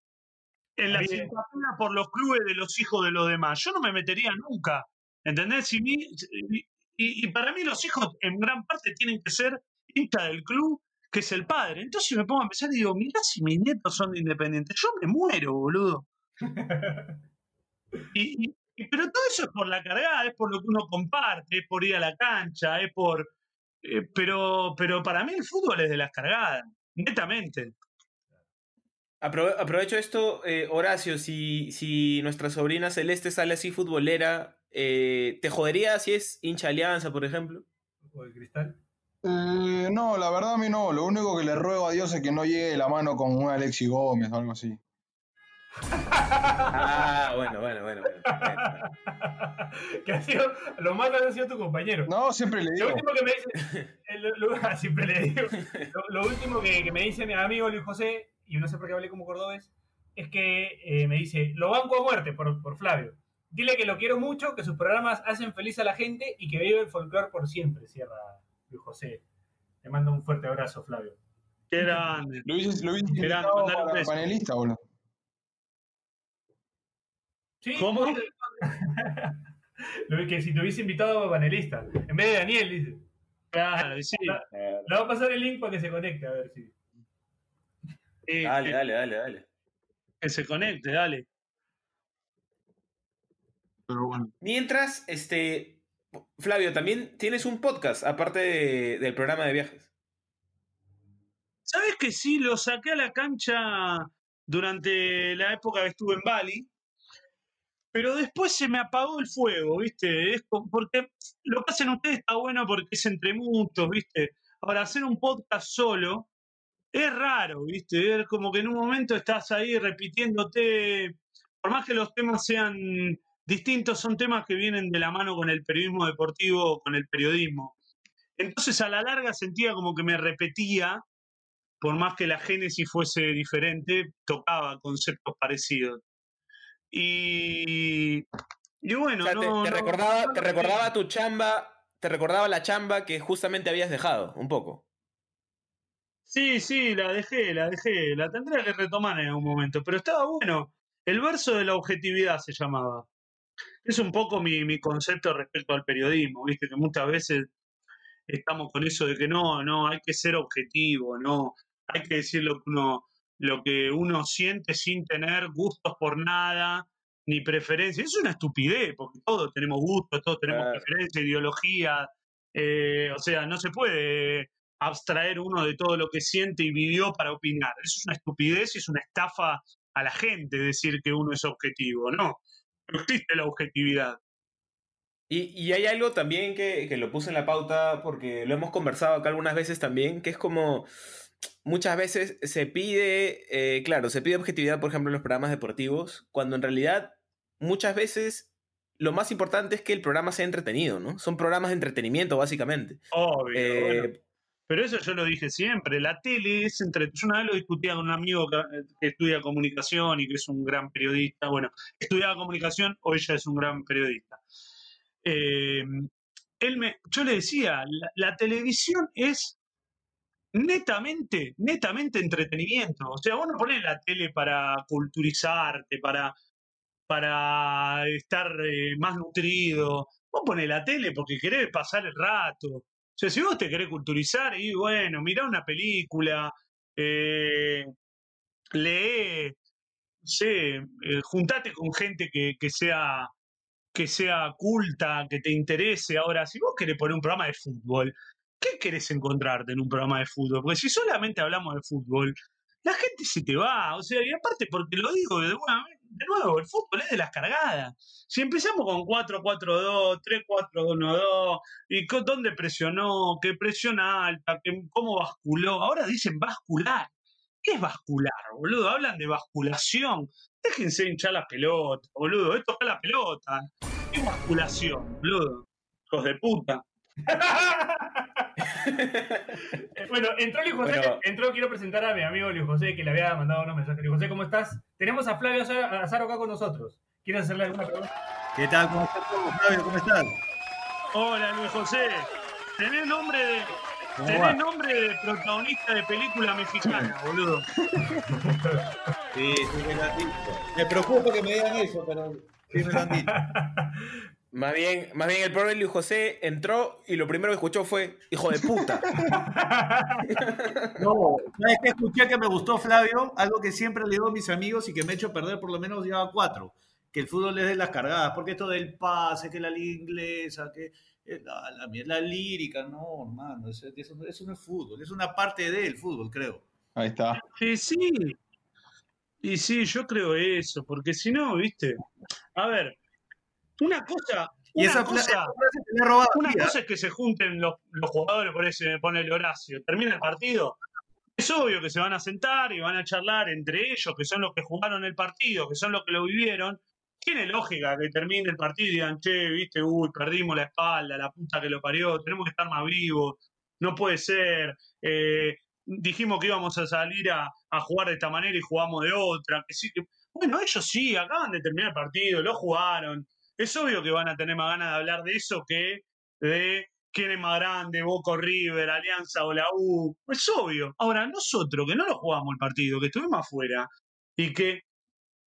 en la simpatía por los clubes de los hijos de los demás. Yo no me metería nunca, ¿entendés? Si mi- y, y para mí los hijos en gran parte tienen que ser hincha del club, que es el padre. Entonces me pongo a pensar y digo, mirá si mis nietos son de independientes, yo me muero, boludo. Y, y- y- pero todo eso es por la cargada, es por lo que uno comparte, es por ir a la cancha, es por... eh, pero, pero para mí el fútbol es de las cargadas, netamente. Aprove- aprovecho esto, eh, Horacio, si, si nuestra sobrina Celeste sale así futbolera, eh, ¿te jodería si es hincha Alianza, por ejemplo? O el cristal. Eh, no, la verdad a mí no. Lo único que le ruego a Dios es que no llegue la mano con un Alexi Gómez o algo así. Ah, bueno, bueno, bueno. bueno. que ha sido, lo más ha sido tu compañero. No, siempre le Lo digo. último que me dice, lo- lo- siempre le digo, lo, lo último que, que me dice mi amigo Luis José, y no sé por qué hablé como cordobés, es que eh, me dice, lo banco a muerte por, por Flavio. Dile que lo quiero mucho, que sus programas hacen feliz a la gente y que vive el folclore por siempre, cierra Luis José. Le mando un fuerte abrazo, Flavio. Qué grande. Lo hubiese, lo hubiese Grande, invitado mandale un beso. panelista, boludo. ¿Sí? ¿Cómo? Lo que si te hubiese invitado a panelista, en vez de Daniel, dice. Claro, sí. Le voy a pasar el link para que se conecte, a ver si. Dale, dale, dale, dale. Que se conecte, dale. Pero bueno. Mientras, este, Flavio, también tienes un podcast, aparte de- del programa de viajes. ¿Sabes que sí? Lo saqué a la cancha durante la época que estuve en Bali, pero después se me apagó el fuego, ¿viste? Es porque lo que hacen ustedes está bueno porque es entre muchos, ¿viste? Ahora, hacer un podcast solo es raro, ¿viste? Es como que en un momento estás ahí repitiéndote, por más que los temas sean distintos, son temas que vienen de la mano con el periodismo deportivo, con el periodismo. Entonces, a la larga sentía como que me repetía por más que la génesis fuese diferente, tocaba conceptos parecidos. Y, y bueno, O sea, no, te no- recordaba, no te recordaba tu chamba, te recordaba la chamba que justamente habías dejado, un poco. Sí, sí, la dejé, la dejé. La tendría que retomar en algún momento. Pero estaba bueno. El verso de la objetividad se llamaba. Es un poco mi, mi concepto respecto al periodismo, viste, que muchas veces estamos con eso de que no, no, hay que ser objetivo, no, hay que decir lo que uno, lo que uno siente sin tener gustos por nada, ni preferencias. Es una estupidez, porque todos tenemos gustos, todos tenemos Claro. preferencias, ideología. eh, o sea, no se puede abstraer uno de todo lo que siente y vivió para opinar. Eso es una estupidez y es una estafa a la gente decir que uno es objetivo. No, no existe la objetividad. Y, y hay algo también que, que lo puse en la pauta porque lo hemos conversado acá algunas veces también, que es como muchas veces se pide, eh, claro, se pide objetividad, por ejemplo, en los programas deportivos, cuando en realidad muchas veces lo más importante es que el programa sea entretenido, ¿no? Son programas de entretenimiento, básicamente. Obvio. Eh, bueno. Pero eso yo lo dije siempre, la tele es entre... Yo una vez lo discutía con un amigo que, que estudia comunicación y que es un gran periodista. Bueno, estudiaba comunicación, hoy ya es un gran periodista. Eh, él me, yo le decía, la, la televisión es netamente, netamente entretenimiento. O sea, vos no ponés la tele para culturizarte, para, para estar eh, más nutrido. Vos ponés la tele porque querés pasar el rato. Sea, si vos te querés culturizar, y bueno, mirá una película, eh, lee, no sé, eh, juntate con gente que, que sea que sea culta, que te interese. Ahora, si vos querés poner un programa de fútbol, ¿qué querés encontrarte en un programa de fútbol? Porque si solamente hablamos de fútbol, la gente se te va. O sea, y aparte, porque lo digo de, buena vez, de nuevo, el fútbol es de las cargadas. Si empezamos con 4-4-2, 3-4-1-2, y dónde presionó, qué presión alta, cómo basculó, ahora dicen bascular. ¿Qué es bascular, boludo? Hablan de basculación. Déjense hinchar la pelota, boludo. Esto es la pelota. ¿Qué basculación, boludo? Hijos de puta. bueno, entró Luis José, Bueno. entró, quiero presentar a mi amigo Luis José, que le había mandado unos mensajes. Luis José, ¿cómo estás? Tenemos a Flavio Azar- Azaro acá con nosotros. ¿Quieres hacerle alguna pregunta? ¿Qué tal? ¿Cómo estás, Flavio? ¿Cómo estás? Hola, Luis José. Tenés nombre de. Nombre de protagonista de película mexicana, boludo. Sí, sí me lo han dicho. Me preocupa que me digan eso, pero sí me lo han dicho. Más bien, más bien el pobre Luis José entró y lo primero que escuchó fue hijo de puta. No, ¿sabes qué escuché que me gustó, Flavio? Algo que siempre le digo a mis amigos y que me ha hecho perder por lo menos ya cuatro. Que el fútbol es de las cargadas, porque esto del pase, que la liga inglesa, que eh, la, la, la lírica, no, hermano, eso, eso, eso no es fútbol, es una parte del fútbol, creo. Ahí está. Y sí. Y sí, yo creo eso, porque si no, viste. A ver, una cosa. Y una esa, cosa, esa frase una es que se junten los, los jugadores, por eso me pone el Horacio. Termina el partido. Es obvio que se van a sentar y van a charlar entre ellos, que son los que jugaron el partido, que son los que lo vivieron. Tiene lógica que termine el partido y digan, che, viste, uy, perdimos la espalda, la puta que lo parió, tenemos que estar más vivos, no puede ser. eh, dijimos que íbamos a salir a, a jugar de esta manera y jugamos de otra. Que sí, que... Bueno, ellos sí, acaban de terminar el partido, lo jugaron. Es obvio que van a tener más ganas de hablar de eso que de quién es más grande, Boca River, Alianza o la U. Es obvio. Ahora, nosotros que no lo jugamos el partido, que estuvimos afuera y que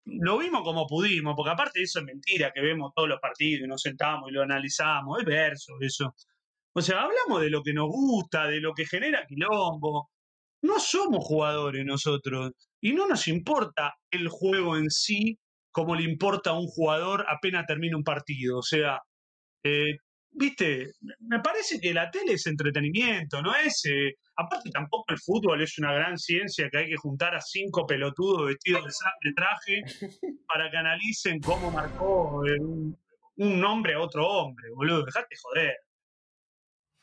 lo vimos como pudimos, porque aparte eso es mentira que vemos todos los partidos y nos sentamos y lo analizamos, es verso eso. O sea, hablamos de lo que nos gusta, de lo que genera quilombo. No somos jugadores nosotros y no nos importa el juego en sí como le importa a un jugador apenas termina un partido. O sea, eh, viste, me parece que la tele es entretenimiento, no es... eh, aparte tampoco el fútbol es una gran ciencia que hay que juntar a cinco pelotudos vestidos de, sa- de traje para que analicen cómo marcó eh, un, un hombre a otro hombre, boludo. Dejate joder.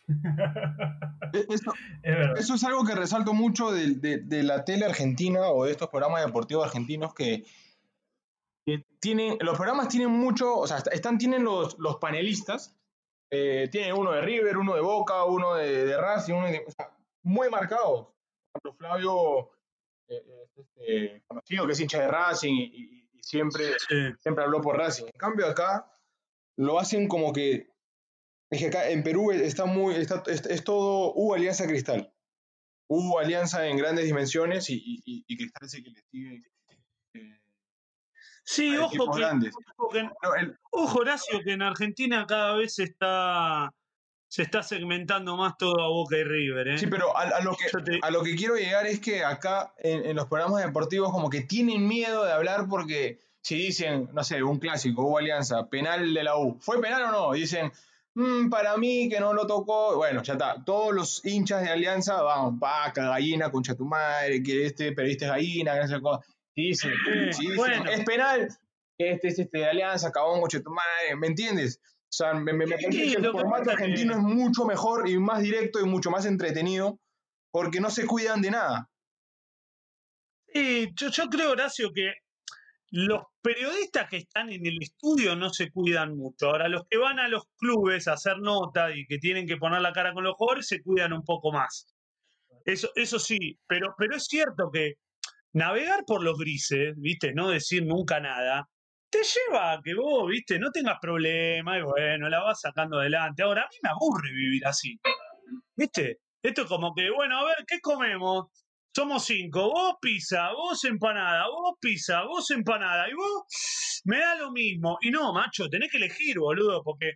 E- Eso, Es verdad. eso es algo que resalto mucho de, de- de la tele argentina o de estos programas deportivos argentinos que, tienen, los programas tienen mucho, o sea, est- están, tienen los, los panelistas, eh, tienen uno de River, uno de Boca, uno de, de Racing, uno de, o sea, muy marcados. Por Flavio eh, es este, conocido que es hincha de Racing y, y- y siempre Sí. siempre habló por Racing. En cambio acá lo hacen como que es que acá en Perú está muy está, es, es todo hubo alianza cristal. Hubo alianza en grandes dimensiones y, y- Cristal el que le sigue eh, Sí, ojo que, ojo que- ojo, Horacio, que en Argentina cada vez se está, se está segmentando más todo a Boca y River. ¿eh? sí, pero a, a lo que, te- a lo que quiero llegar es que acá en, en los programas deportivos como que tienen miedo de hablar porque si dicen, no sé, un clásico, hubo alianza, penal de la U, ¿fue penal o no? Y dicen, "Mm, para mí que no lo tocó, bueno, ya está, todos los hinchas de alianza van, vaca, gallina, concha tu madre, que este periodista es gallina, que no sé cosa. Sí, dicen, bueno. es penal, este es este de alianza, cabón, tu madre, ¿me entiendes? O sea, me, me- me Sí, parece que el formato argentino es mucho mejor y más directo y mucho más entretenido porque no se cuidan de nada. Sí, yo, yo creo, Horacio, que los periodistas que están en el estudio no se cuidan mucho. Ahora, los que van a los clubes a hacer nota y que tienen que poner la cara con los jugadores se cuidan un poco más. Eso, eso sí, pero, pero es cierto que navegar por los grises, ¿viste? No decir nunca nada, te lleva a que vos, ¿viste? No tengas problema y bueno, la vas sacando adelante. Ahora, a mí me aburre vivir así, ¿viste? Esto es como que, bueno, a ver, ¿qué comemos? Somos cinco, vos pizza, vos empanada, vos pizza, vos empanada, y vos me da lo mismo. Y no, macho, tenés que elegir, boludo, porque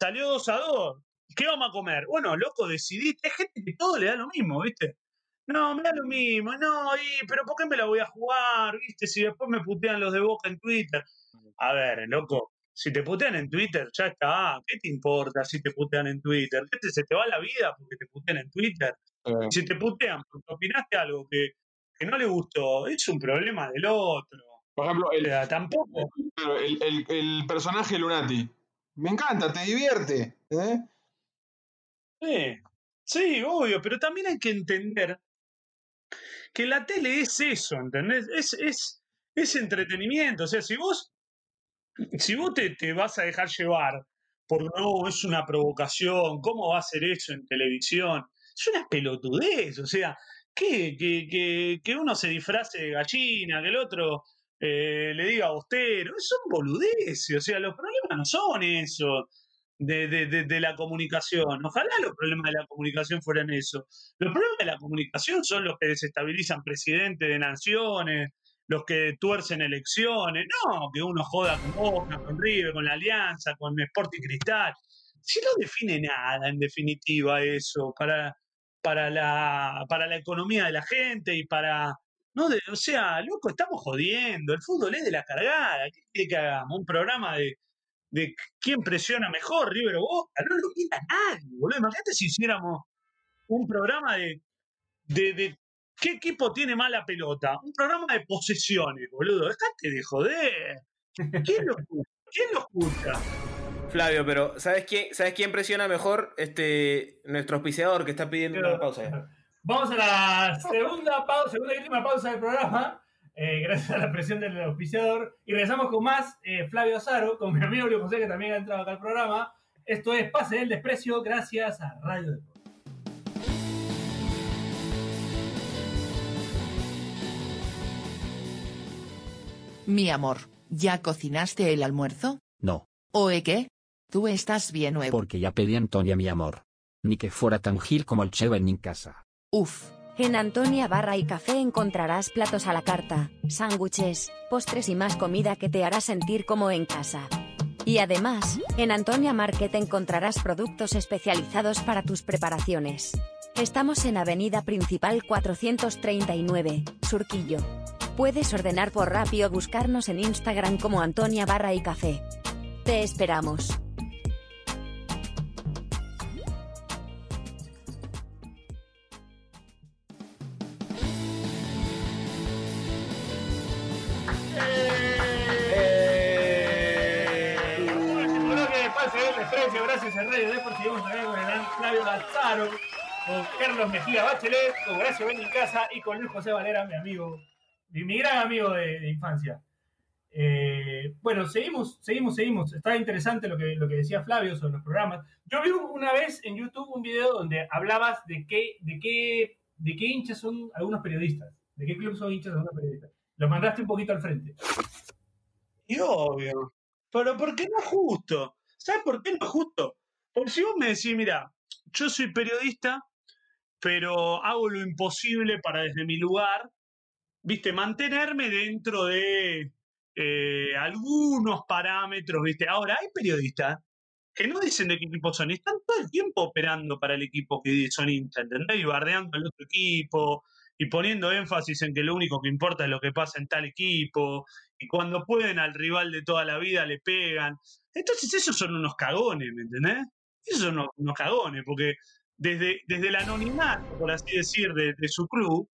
salió dos a dos. ¿Qué vamos a comer? Bueno, loco, decidiste. Hay gente que todo le da lo mismo, ¿viste? No, me da lo mismo, no, y, pero ¿por qué me la voy a jugar? ¿Viste? Si después me putean los de Boca en Twitter. A ver, loco, si te putean en Twitter, ya está. ¿Qué te importa si te putean en Twitter? ¿Qué te, se te va la vida porque te putean en Twitter? Eh, Si te putean porque opinaste algo que, que no le gustó, es un problema del otro. por ejemplo, el, tampoco. el, el- el personaje Lunati. Me encanta, te divierte. ¿eh? Sí, sí, obvio, pero también hay que entender que la tele es eso, ¿entendés? Es, es, es entretenimiento. O sea, si vos, si vos te, te vas a dejar llevar por no, es una provocación, ¿cómo va a ser eso en televisión? Es una pelotudez, o sea, que, que, que, que uno se disfrace de gallina, que el otro eh, le diga austero, son boludeces, o sea, los problemas no son eso de, de, de, la comunicación. Ojalá los problemas de la comunicación fueran eso. Los problemas de la comunicación son los que desestabilizan presidentes de naciones, los que tuercen elecciones. No, que uno joda con Boca, con River, con la Alianza, con Sporting Cristal. Si no define nada, en definitiva, eso, para, para, la, para la economía de la gente y para... No, o sea, loco, estamos jodiendo. El fútbol es de la cargada. ¿Qué quiere que hagamos? Un programa de, de quién presiona mejor, River o Boca. No lo mira nadie, boludo. Imagínate si hiciéramos un programa de, de, de qué equipo tiene mala pelota. Un programa de posesiones, boludo. Dejate de joder. ¿Quién lo escucha? ¿Quién lo escucha? Flavio, pero ¿sabes quién, ¿sabes quién presiona mejor? Este, nuestro auspiciador que está pidiendo una pausa. Vamos a la segunda pausa, segunda y última pausa del programa. Eh, gracias a la presión del auspiciador. Y regresamos con más eh, Flavio Azaro, con mi amigo Luis José, que también ha entrado acá al programa. Esto es Pase del Desprecio, gracias a Radio Deportes. Mi amor, ¿ya cocinaste el almuerzo? No, ¿Oe qué? Tú estás bien nuevo. porque ya pedí Antonia mi amor. Ni que fuera tan gil como el Cheven en casa. Uf. En Antonia Barra y Café encontrarás platos a la carta, sándwiches, postres y más comida que te hará sentir como en casa. Y además, en Antonia Market encontrarás productos especializados para tus preparaciones. Estamos en Avenida Principal 439, Surquillo. Puedes ordenar por Rappi o buscarnos en Instagram como Antonia Barra y Café. Te esperamos. Gracias a Radio Deportes. Seguimos también con el gran Flavio Lazaro, con Carlos Mejía Bachelet, con Horacio Casa y con Luis José Valera, mi amigo, mi, gran amigo de, de infancia. Eh, bueno, seguimos, seguimos, seguimos. Está interesante lo que, lo que decía Flavio sobre los programas. Yo vi una vez en YouTube un video donde hablabas de qué, de qué, de qué hinchas son algunos periodistas, de qué club son hinchas algunos periodistas. Lo mandaste un poquito al frente. Y obvio. Pero ¿por qué no justo? ¿Sabes por qué no es justo? Porque si vos me decís, mira, yo soy periodista, pero hago lo imposible para desde mi lugar, viste, mantenerme dentro de eh, algunos parámetros, viste. Ahora, hay periodistas que no dicen de qué equipo son, están todo el tiempo operando para el equipo que son hinchas, ¿entendés? Y bardeando al otro equipo, y poniendo énfasis en que lo único que importa es lo que pasa en tal equipo, y cuando pueden al rival de toda la vida le pegan. Entonces esos son unos cagones, ¿me entendés? Esos son unos, cagones, porque desde, desde el anonimato, por así decir, de, su club,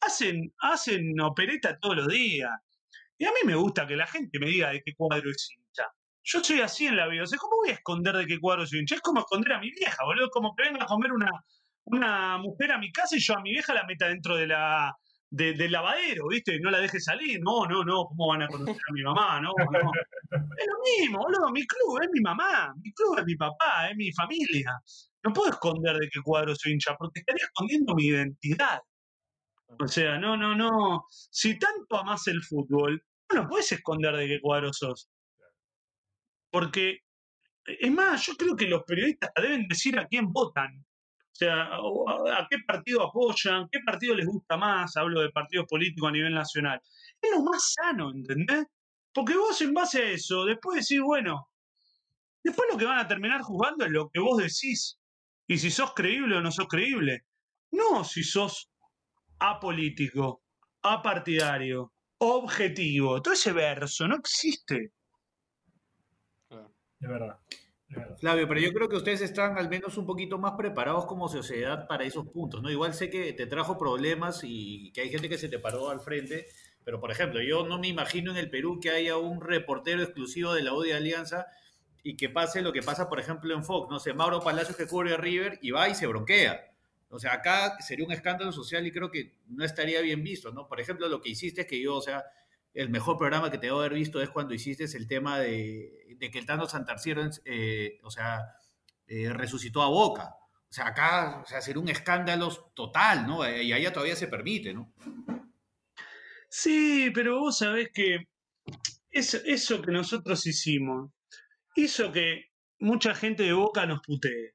hacen, hacen opereta todos los días. Y a mí me gusta que la gente me diga de qué cuadro es hincha. Yo soy así en la vida. O sea, ¿cómo voy a esconder de qué cuadro soy hincha? Es como esconder a mi vieja, boludo. Como que venga a comer una, una mujer a mi casa y yo a mi vieja la meta dentro de la, de- del lavadero, ¿viste? No la deje salir. No, no, no. ¿Cómo van a conocer a mi mamá? No, no. Es lo mismo, boludo. Mi club es mi mamá. Mi club es mi papá, es mi familia. No puedo esconder de qué cuadro soy hincha porque estaría escondiendo mi identidad. O sea, no, no, no. Si tanto amás el fútbol, no lo puedes esconder de qué cuadro sos. Porque, es más, yo creo que los periodistas deben decir a quién votan. O sea, a, qué partido apoyan, qué partido les gusta más. Hablo de partidos políticos a nivel nacional. Es lo más sano, ¿entendés? Porque vos en base a eso, después decís, bueno, después lo que van a terminar jugando es lo que vos decís. Y si sos creíble o no sos creíble. No si sos apolítico, apartidario, objetivo. Todo ese verso no existe. De verdad. Flavio, pero yo creo que ustedes están al menos un poquito más preparados como sociedad para esos puntos, ¿no? Igual sé que te trajo problemas y que hay gente que se te paró al frente, pero por ejemplo, yo no me imagino en el Perú que haya un reportero exclusivo de la U de Alianza y que pase lo que pasa, por ejemplo, en Fox, no sé, Mauro Palacios que cubre a River y va y se bronquea. O sea, acá sería un escándalo social y creo que no estaría bien visto, ¿no? Por ejemplo, lo que hiciste es que yo, o sea, el mejor programa que te debo haber visto es cuando hiciste el tema de, que el Tano Santarciero, eh, o sea, eh, resucitó a Boca. O sea, acá, o sea, un escándalo total, ¿no? Y allá todavía se permite, ¿no? Sí, pero vos sabés que eso, eso que nosotros hicimos hizo que mucha gente de Boca nos putee.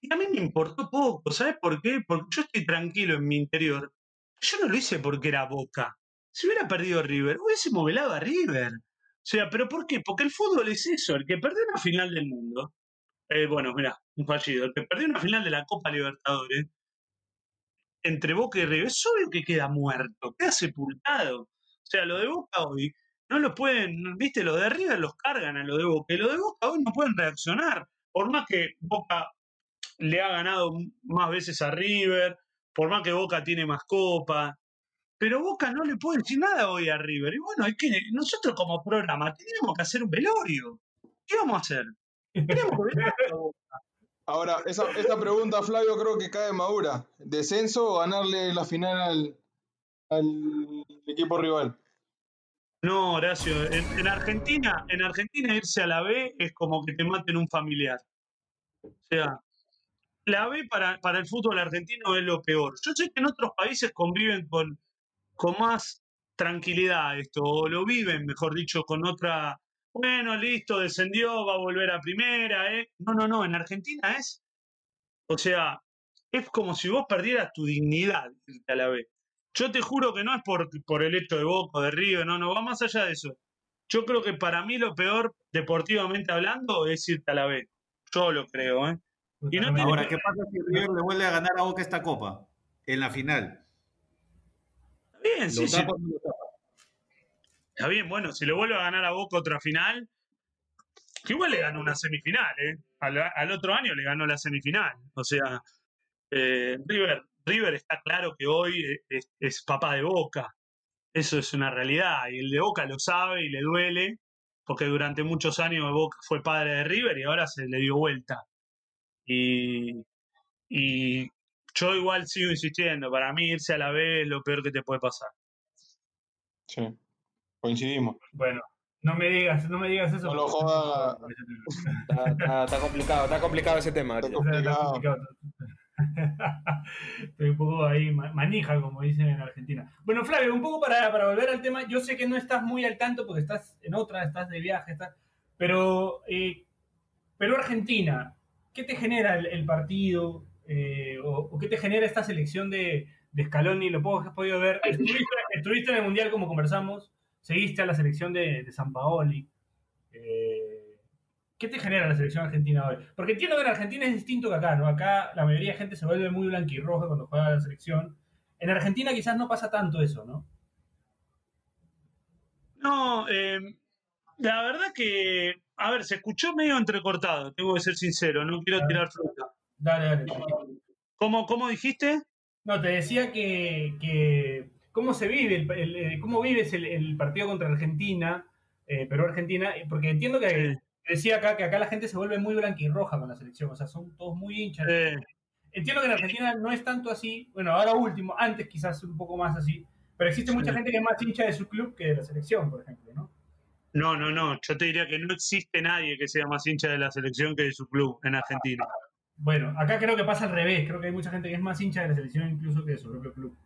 Y a mí me importó poco, ¿sabes por qué? Porque yo estoy tranquilo en mi interior. Yo no lo hice porque era Boca. Si hubiera perdido River, hubiese movelado a River. O sea, ¿pero por qué? Porque el fútbol es eso, el que perdió una final del mundo. Eh, bueno, mira, un fallido. El que perdió una final de la Copa Libertadores entre Boca y River, es obvio que queda muerto, queda sepultado. O sea, lo de Boca hoy no lo pueden, viste, lo de River los cargan a lo de Boca, y lo de Boca hoy no pueden reaccionar. Por más que Boca le ha ganado más veces a River, por más que Boca tiene más copa, pero Boca no le puede decir nada hoy a River. Y bueno, es que nosotros como programa teníamos que hacer un velorio. ¿Qué vamos a hacer? Tenemos que velar a Boca. Ahora, esa, esta pregunta, Flavio, creo que cae madura. ¿Descenso o ganarle la final al, al equipo rival? No, Horacio, en, en Argentina, en Argentina irse a la B es como que te maten un familiar. O sea, la B para, para el fútbol argentino es lo peor. Yo sé que en otros países conviven con, con más tranquilidad esto, o lo viven, mejor dicho, con otra, bueno, listo, descendió, va a volver a primera, ¿eh? No, no, no, en Argentina es, o sea, es como si vos perdieras tu dignidad irte a la B. Yo te juro que no es por, por el hecho de Boca, de Río, no, no, va más allá de eso. Yo creo que para mí lo peor, deportivamente hablando, es irte a la B. Yo lo creo, ¿eh? Y no Ahora, que- ¿qué pasa si River le vuelve a ganar a Boca esta copa? En la final. Bien, ¿Lo sí, sí. tapa o no lo tapa? Está bien, bueno, si le vuelve a ganar a Boca otra final, que igual le ganó una semifinal, ¿eh? Al, al otro año le ganó la semifinal. O sea, eh, River, River está claro que hoy eh, es, es papá de Boca. Eso es una realidad. Y el de Boca lo sabe y le duele, porque durante muchos años Boca fue padre de River y ahora se le dio vuelta. Y, y yo igual sigo insistiendo, para mí irse a la B es lo peor que te puede pasar. Sí, coincidimos. Bueno, no me digas, no me digas eso. No lo joda. Está, está- está complicado, está complicado ese tema. está complicado. Estoy un poco ahí ma- manija, como dicen en Argentina. Bueno, Flavio, un poco para, para volver al tema, yo sé que no estás muy al tanto porque estás en otra, estás de viaje, estás, pero eh, Perú-Argentina, ¿qué te genera el, el partido? Eh, o, o qué te genera esta selección de, de Scaloni? Lo poco que has podido ver. Estuviste, estuviste en el Mundial como conversamos, seguiste a la selección de, de San Paoli. Eh, ¿Qué te genera la selección argentina hoy? Porque entiendo que en Argentina es distinto que acá, ¿no? Acá la mayoría de gente se vuelve muy blanquirroja cuando juega la selección. En Argentina quizás no pasa tanto eso, ¿no? No, eh, la verdad que, a ver, se escuchó medio entrecortado, tengo que ser sincero, no quiero tirar fruta. Dale, dale. ¿Cómo, cómo dijiste? No, te decía que, que cómo se vive, el, el- el- cómo vives el, el partido contra Argentina, eh, Perú-Argentina, porque entiendo que decía acá que acá la gente se vuelve muy blanquirroja con la selección, o sea, son todos muy hinchas. Eh, Entiendo que en Argentina no es tanto así, bueno, ahora último, antes quizás un poco más así, pero existe mucha Sí. gente que es más hincha de su club que de la selección, por ejemplo, ¿no? no, no, no, yo te diría que no existe nadie que sea más hincha de la selección que de su club en Argentina. Bueno, acá creo que pasa al revés, creo que hay mucha gente que es más hincha de la selección incluso que de su propio club.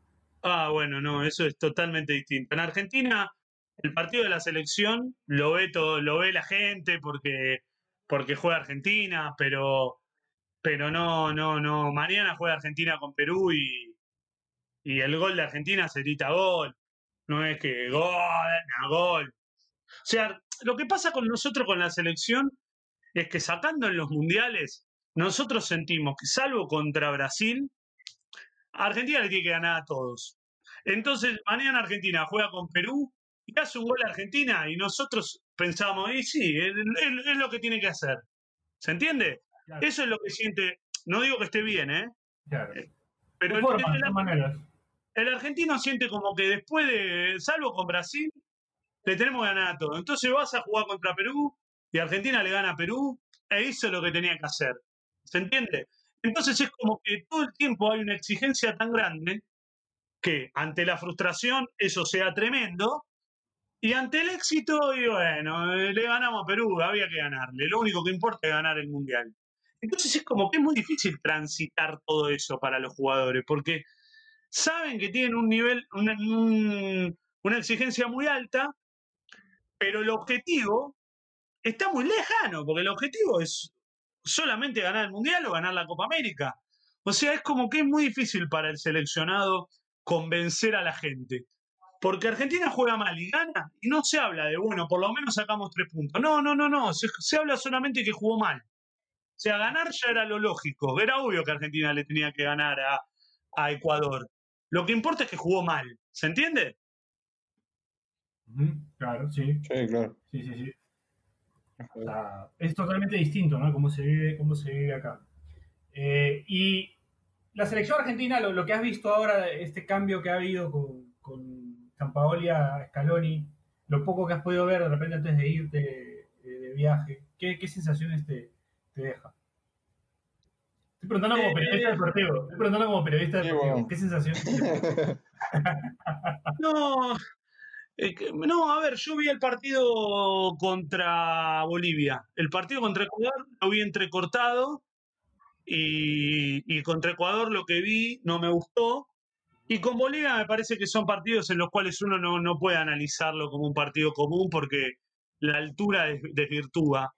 Ah, bueno, no, eso es totalmente distinto. En Argentina, el partido de la selección lo ve todo, lo ve la gente porque, porque juega Argentina, pero, pero no, no, no. Mañana juega Argentina con Perú y, y el gol de Argentina se grita gol. No es que gol, no, gol. O sea, lo que pasa con nosotros con la selección es que sacando en los mundiales, nosotros sentimos que salvo contra Brasil, Argentina le tiene que ganar a todos. Entonces, mañana Argentina juega con Perú y hace un gol a Argentina y nosotros pensamos, y sí, es, es- es lo que tiene que hacer. ¿Se entiende? Claro. Eso es lo que siente. No digo que esté bien, ¿eh? Claro. Pero De el, de el argentino siente como que después de, salvo con Brasil, le tenemos que ganar a todo. Entonces vas a jugar contra Perú y Argentina le gana a Perú e hizo lo que tenía que hacer. ¿Se entiende? Entonces es como que todo el tiempo hay una exigencia tan grande que ante la frustración eso sea tremendo y ante el éxito, y bueno, eh, le ganamos a Perú, había que ganarle. Lo único que importa es ganar el Mundial. Entonces es como que es muy difícil transitar todo eso para los jugadores, porque saben que tienen un nivel, una, un- una exigencia muy alta, pero el objetivo está muy lejano, porque el objetivo es solamente ganar el Mundial o ganar la Copa América. O sea, es como que es muy difícil para el seleccionado convencer a la gente. Porque Argentina juega mal y gana, y no se habla de, bueno, por lo menos sacamos tres puntos. No, no, no, no, se, se habla solamente que jugó mal. O sea, ganar ya era lo lógico. Era obvio que Argentina le tenía que ganar a, a Ecuador. Lo que importa es que jugó mal. ¿Se entiende? Claro, sí. Sí, claro. Sí, sí, sí. O sea, es totalmente distinto, ¿no? Cómo se vive, cómo se vive acá. Eh, y la selección argentina, lo, lo que has visto ahora, este cambio que ha habido con, con Sampaoli a Scaloni, lo poco que has podido ver de repente antes de irte eh, de viaje, ¿qué, qué sensaciones te, te deja? Estoy preguntando como Eh, periodista deportivo. Estoy preguntando como periodista deportivo. bueno. ¿Qué sensaciones te deja? No, eh, no, a ver, yo vi el partido contra Bolivia. El partido contra Ecuador lo vi entrecortado y, y contra Ecuador lo que vi no me gustó. Y con Bolivia me parece que son partidos en los cuales uno no, no puede analizarlo como un partido común porque la altura des- desvirtúa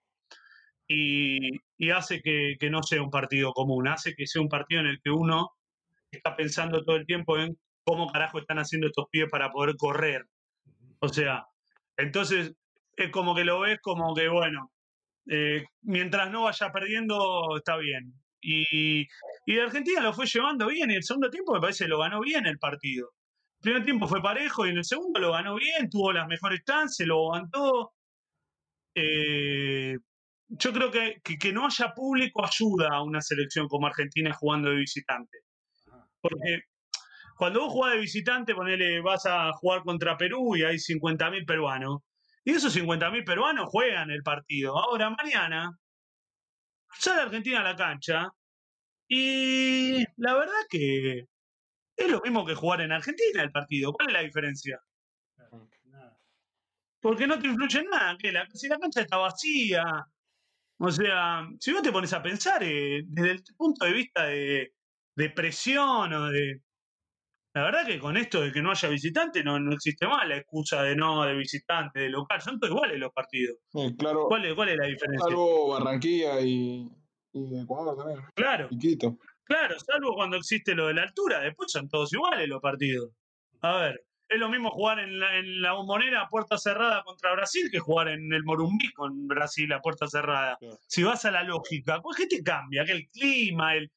y, y hace que, que no sea un partido común, hace que sea un partido en el que uno está pensando todo el tiempo en cómo carajo están haciendo estos pies para poder correr. O sea, entonces es como que lo ves como que, bueno, eh, mientras no vaya perdiendo, está bien. Y, y Argentina lo fue llevando bien y el segundo tiempo me parece que lo ganó bien el partido. El primer tiempo fue parejo y en el segundo lo ganó bien, tuvo las mejores chances, lo aguantó. Eh, yo creo que, que, que no haya público ayuda a una selección como Argentina jugando de visitante. Porque cuando vos jugás de visitante, ponele, vas a jugar contra Perú y hay 50.000 peruanos. Y esos 50.000 peruanos juegan el partido. Ahora, mañana, sale Argentina a la cancha y la verdad que es lo mismo que jugar en Argentina el partido. ¿Cuál es la diferencia? Porque no te influye en nada. Si la cancha está vacía. O sea, si vos te pones a pensar eh, desde el punto de vista de presión o de. La verdad que con esto de que no haya visitante no, no existe más la excusa de no, de visitante, de local. Son todos iguales los partidos. Sí, claro, ¿Cuál es, cuál es la diferencia? salvo Barranquilla y, y Ecuador también. Claro, Y Quito. claro, salvo cuando existe lo de la altura. Después son todos iguales los partidos. A ver, es lo mismo jugar en la, en la bombonera a puerta cerrada contra Brasil que jugar en el Morumbí con Brasil a puerta cerrada. Si vas a la lógica, pues ¿qué te cambia? Que el clima, el...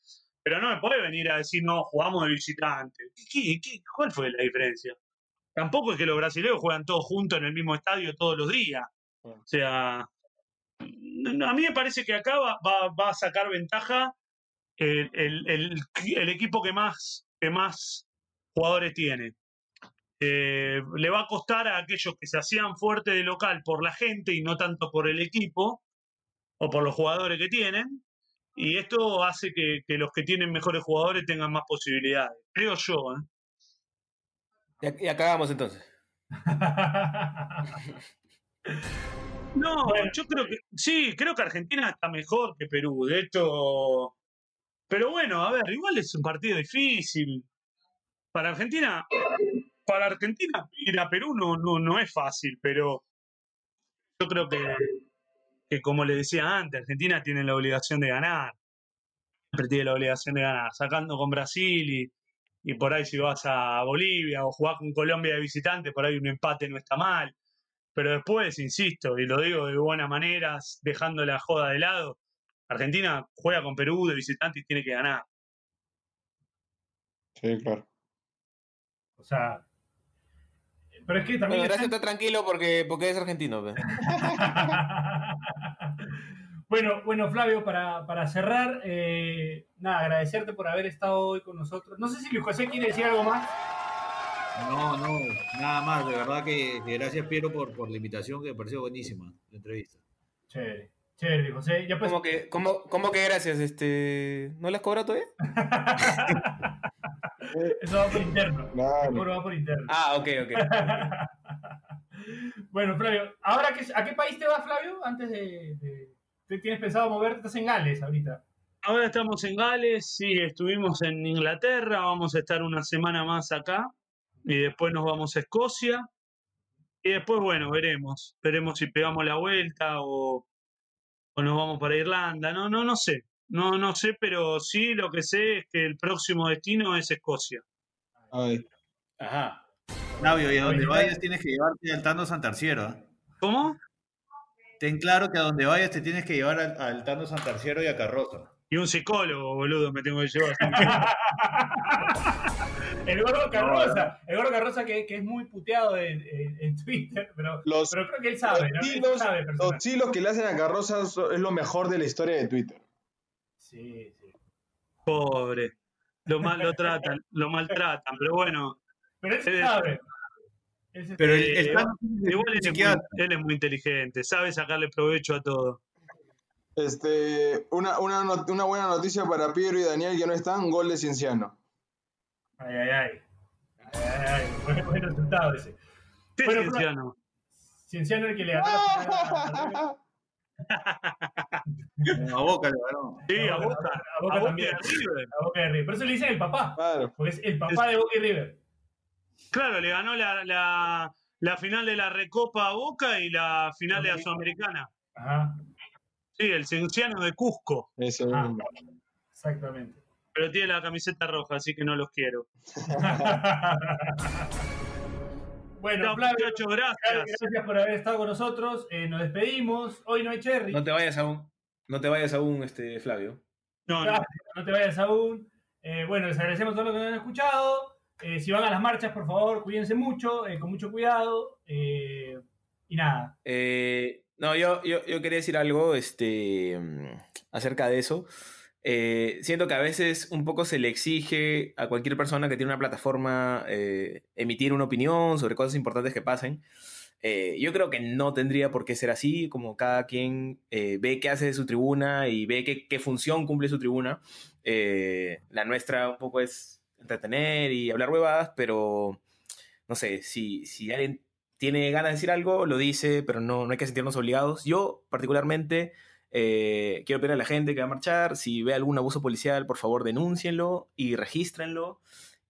Pero no me puede venir a decir, no, jugamos de visitante. ¿Qué- qué- cuál fue la diferencia? Tampoco es que los brasileños juegan todos juntos en el mismo estadio todos los días. O sea, a mí me parece que acá va, va- va a sacar ventaja el, el- el- el equipo que más, que más jugadores tiene. Eh, le va a costar a aquellos que se hacían fuerte de local por la gente y no tanto por el equipo o por los jugadores que tienen. Y esto hace que, que los que tienen mejores jugadores tengan más posibilidades. Creo yo. ¿eh? Y, acabamos entonces. No, Bueno. yo creo que sí, creo que Argentina está mejor que Perú. De hecho, pero bueno, a ver, igual es un partido difícil. Para Argentina, para Argentina ir a Perú no, no, no es fácil, pero yo creo que, que como le decía antes, Argentina tiene la obligación de ganar. Siempre tiene la obligación de ganar, sacando con Brasil y, y por ahí si vas a Bolivia o jugás con Colombia de visitante, por ahí un empate no está mal. Pero después, insisto, y lo digo de buena manera, dejando la joda de lado, Argentina juega con Perú de visitante y tiene que ganar. Sí, claro. O sea. Pero es que también. Bueno, gracias, está tranquilo porque, porque es argentino. bueno, bueno, Flavio, para, para cerrar, eh, nada, agradecerte por haber estado hoy con nosotros. No sé si Luis José quiere decir algo más. No, no, nada más. De verdad que, gracias, Piero, por, por la invitación, que me pareció buenísima la entrevista. Chévere. Chévere, José. Ya pues. ¿Cómo que, cómo, cómo que gracias? Este, ¿No las cobra todavía? Eso va por interno. Claro. El cobro va por interno. Ah, ok, ok. bueno, Flavio, ¿ahora qué, a qué país te vas, Flavio? Antes de, de- ¿te ¿Tienes pensado moverte? Estás en Gales ahorita. Ahora estamos en Gales, sí, estuvimos en Inglaterra, vamos a estar una semana más acá y después nos vamos a Escocia y después, bueno, veremos, veremos si pegamos la vuelta o, o nos vamos para Irlanda, no, no, no sé, no, no sé, pero sí lo que sé es que el próximo destino es Escocia. Ay. Ajá. Flavio, y a donde vayas tienes que llevarte al Tano Santarciero. ¿eh? ¿Cómo? Ten claro que a donde vayas te tienes que llevar al, al Tano Santarciero y a Carroza. Y un psicólogo, boludo, me tengo que llevar. El gordo Carroza, el gordo Carroza que, que es muy puteado en, en- en Twitter, pero, Los, pero creo que él sabe, ¿no? los Él chilos, sabe los chilos que le hacen a Carroza es lo mejor de la historia de Twitter. Sí, sí. Pobre. Lo mal lo tratan, lo maltratan, pero bueno. Pero él sí sabe. Pero el, Eh, el Igual él es, muy, él es muy inteligente, sabe sacarle provecho a todo. Este, una, una, una buena noticia para Piero y Daniel que no están, gol de Cienciano. Ay, ay, ay. Ay, ay, ay. Buen, buen resultado ese. ¿Qué Bueno, Cienciano? Cienciano el que le ganó a- A Boca le ganó. Sí, a a Boca. Boca A Boca también. y a River. a Boca de River. Por eso le dicen el papá, Claro. porque es el papá de Boca y River. Claro, le ganó la, la, la final de la Recopa a Boca y la final de la Sudamericana. Ajá, Sí, el Cienciano de Cusco. Ese Ah. exactamente. Pero tiene la camiseta roja, así que no los quiero. bueno, Flavio, muchachos, gracias. gracias por haber estado con nosotros. Eh, nos despedimos. Hoy no hay Cherry. No te vayas aún. No te vayas aún, este, Flavio. No, no. No te vayas aún. Eh, bueno, les agradecemos a todos los que nos han escuchado. Eh, si van a las marchas, por favor, cuídense mucho, eh, con mucho cuidado. eh, y nada. Eh, no, yo, yo, yo quería decir algo este, mm, acerca de eso. Eh, siento que a veces un poco se le exige a cualquier persona que tiene una plataforma eh, emitir una opinión sobre cosas importantes que pasen. Yo creo que no tendría por qué ser así, como cada quien ve qué hace de su tribuna y ve qué, qué función cumple su tribuna. La nuestra un poco es entretener y hablar huevadas, pero no sé, si, si alguien tiene ganas de decir algo, lo dice, pero no, no hay que sentirnos obligados. Yo, particularmente, eh, quiero pedir a la gente que va a marchar, si ve algún abuso policial, por favor, denúncienlo y regístrenlo.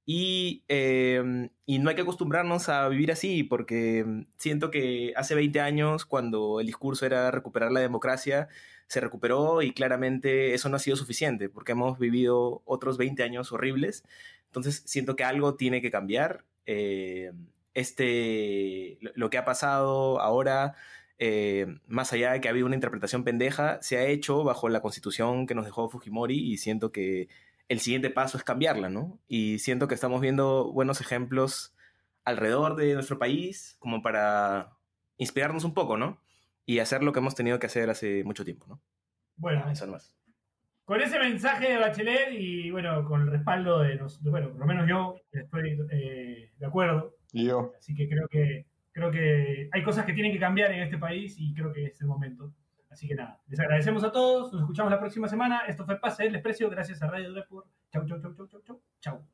Y, eh, y no hay que acostumbrarnos a vivir así, porque siento que hace 20 años, cuando el discurso era recuperar la democracia, se recuperó y claramente eso no ha sido suficiente, porque hemos vivido otros 20 años horribles. Entonces siento que algo tiene que cambiar. Eh, este, lo- que ha pasado ahora, eh, más allá de que ha habido una interpretación pendeja, se ha hecho bajo la constitución que nos dejó Fujimori y siento que el siguiente paso es cambiarla, ¿no? Y siento que estamos viendo buenos ejemplos alrededor de nuestro país como para inspirarnos un poco, ¿no? Y hacer lo que hemos tenido que hacer hace mucho tiempo, ¿no? Bueno, Eso nomás. Con ese mensaje de Bachelet y bueno, con el respaldo de, los, bueno, por lo menos yo estoy eh, de acuerdo. Y yo. Así que creo que creo que hay cosas que tienen que cambiar en este país y creo que es el momento. Así que nada, les agradecemos a todos, nos escuchamos la próxima semana. Esto fue Pase del Desprecio, gracias a Radio Deport. Chau, chau, chau, chau, chau, chau. Chau.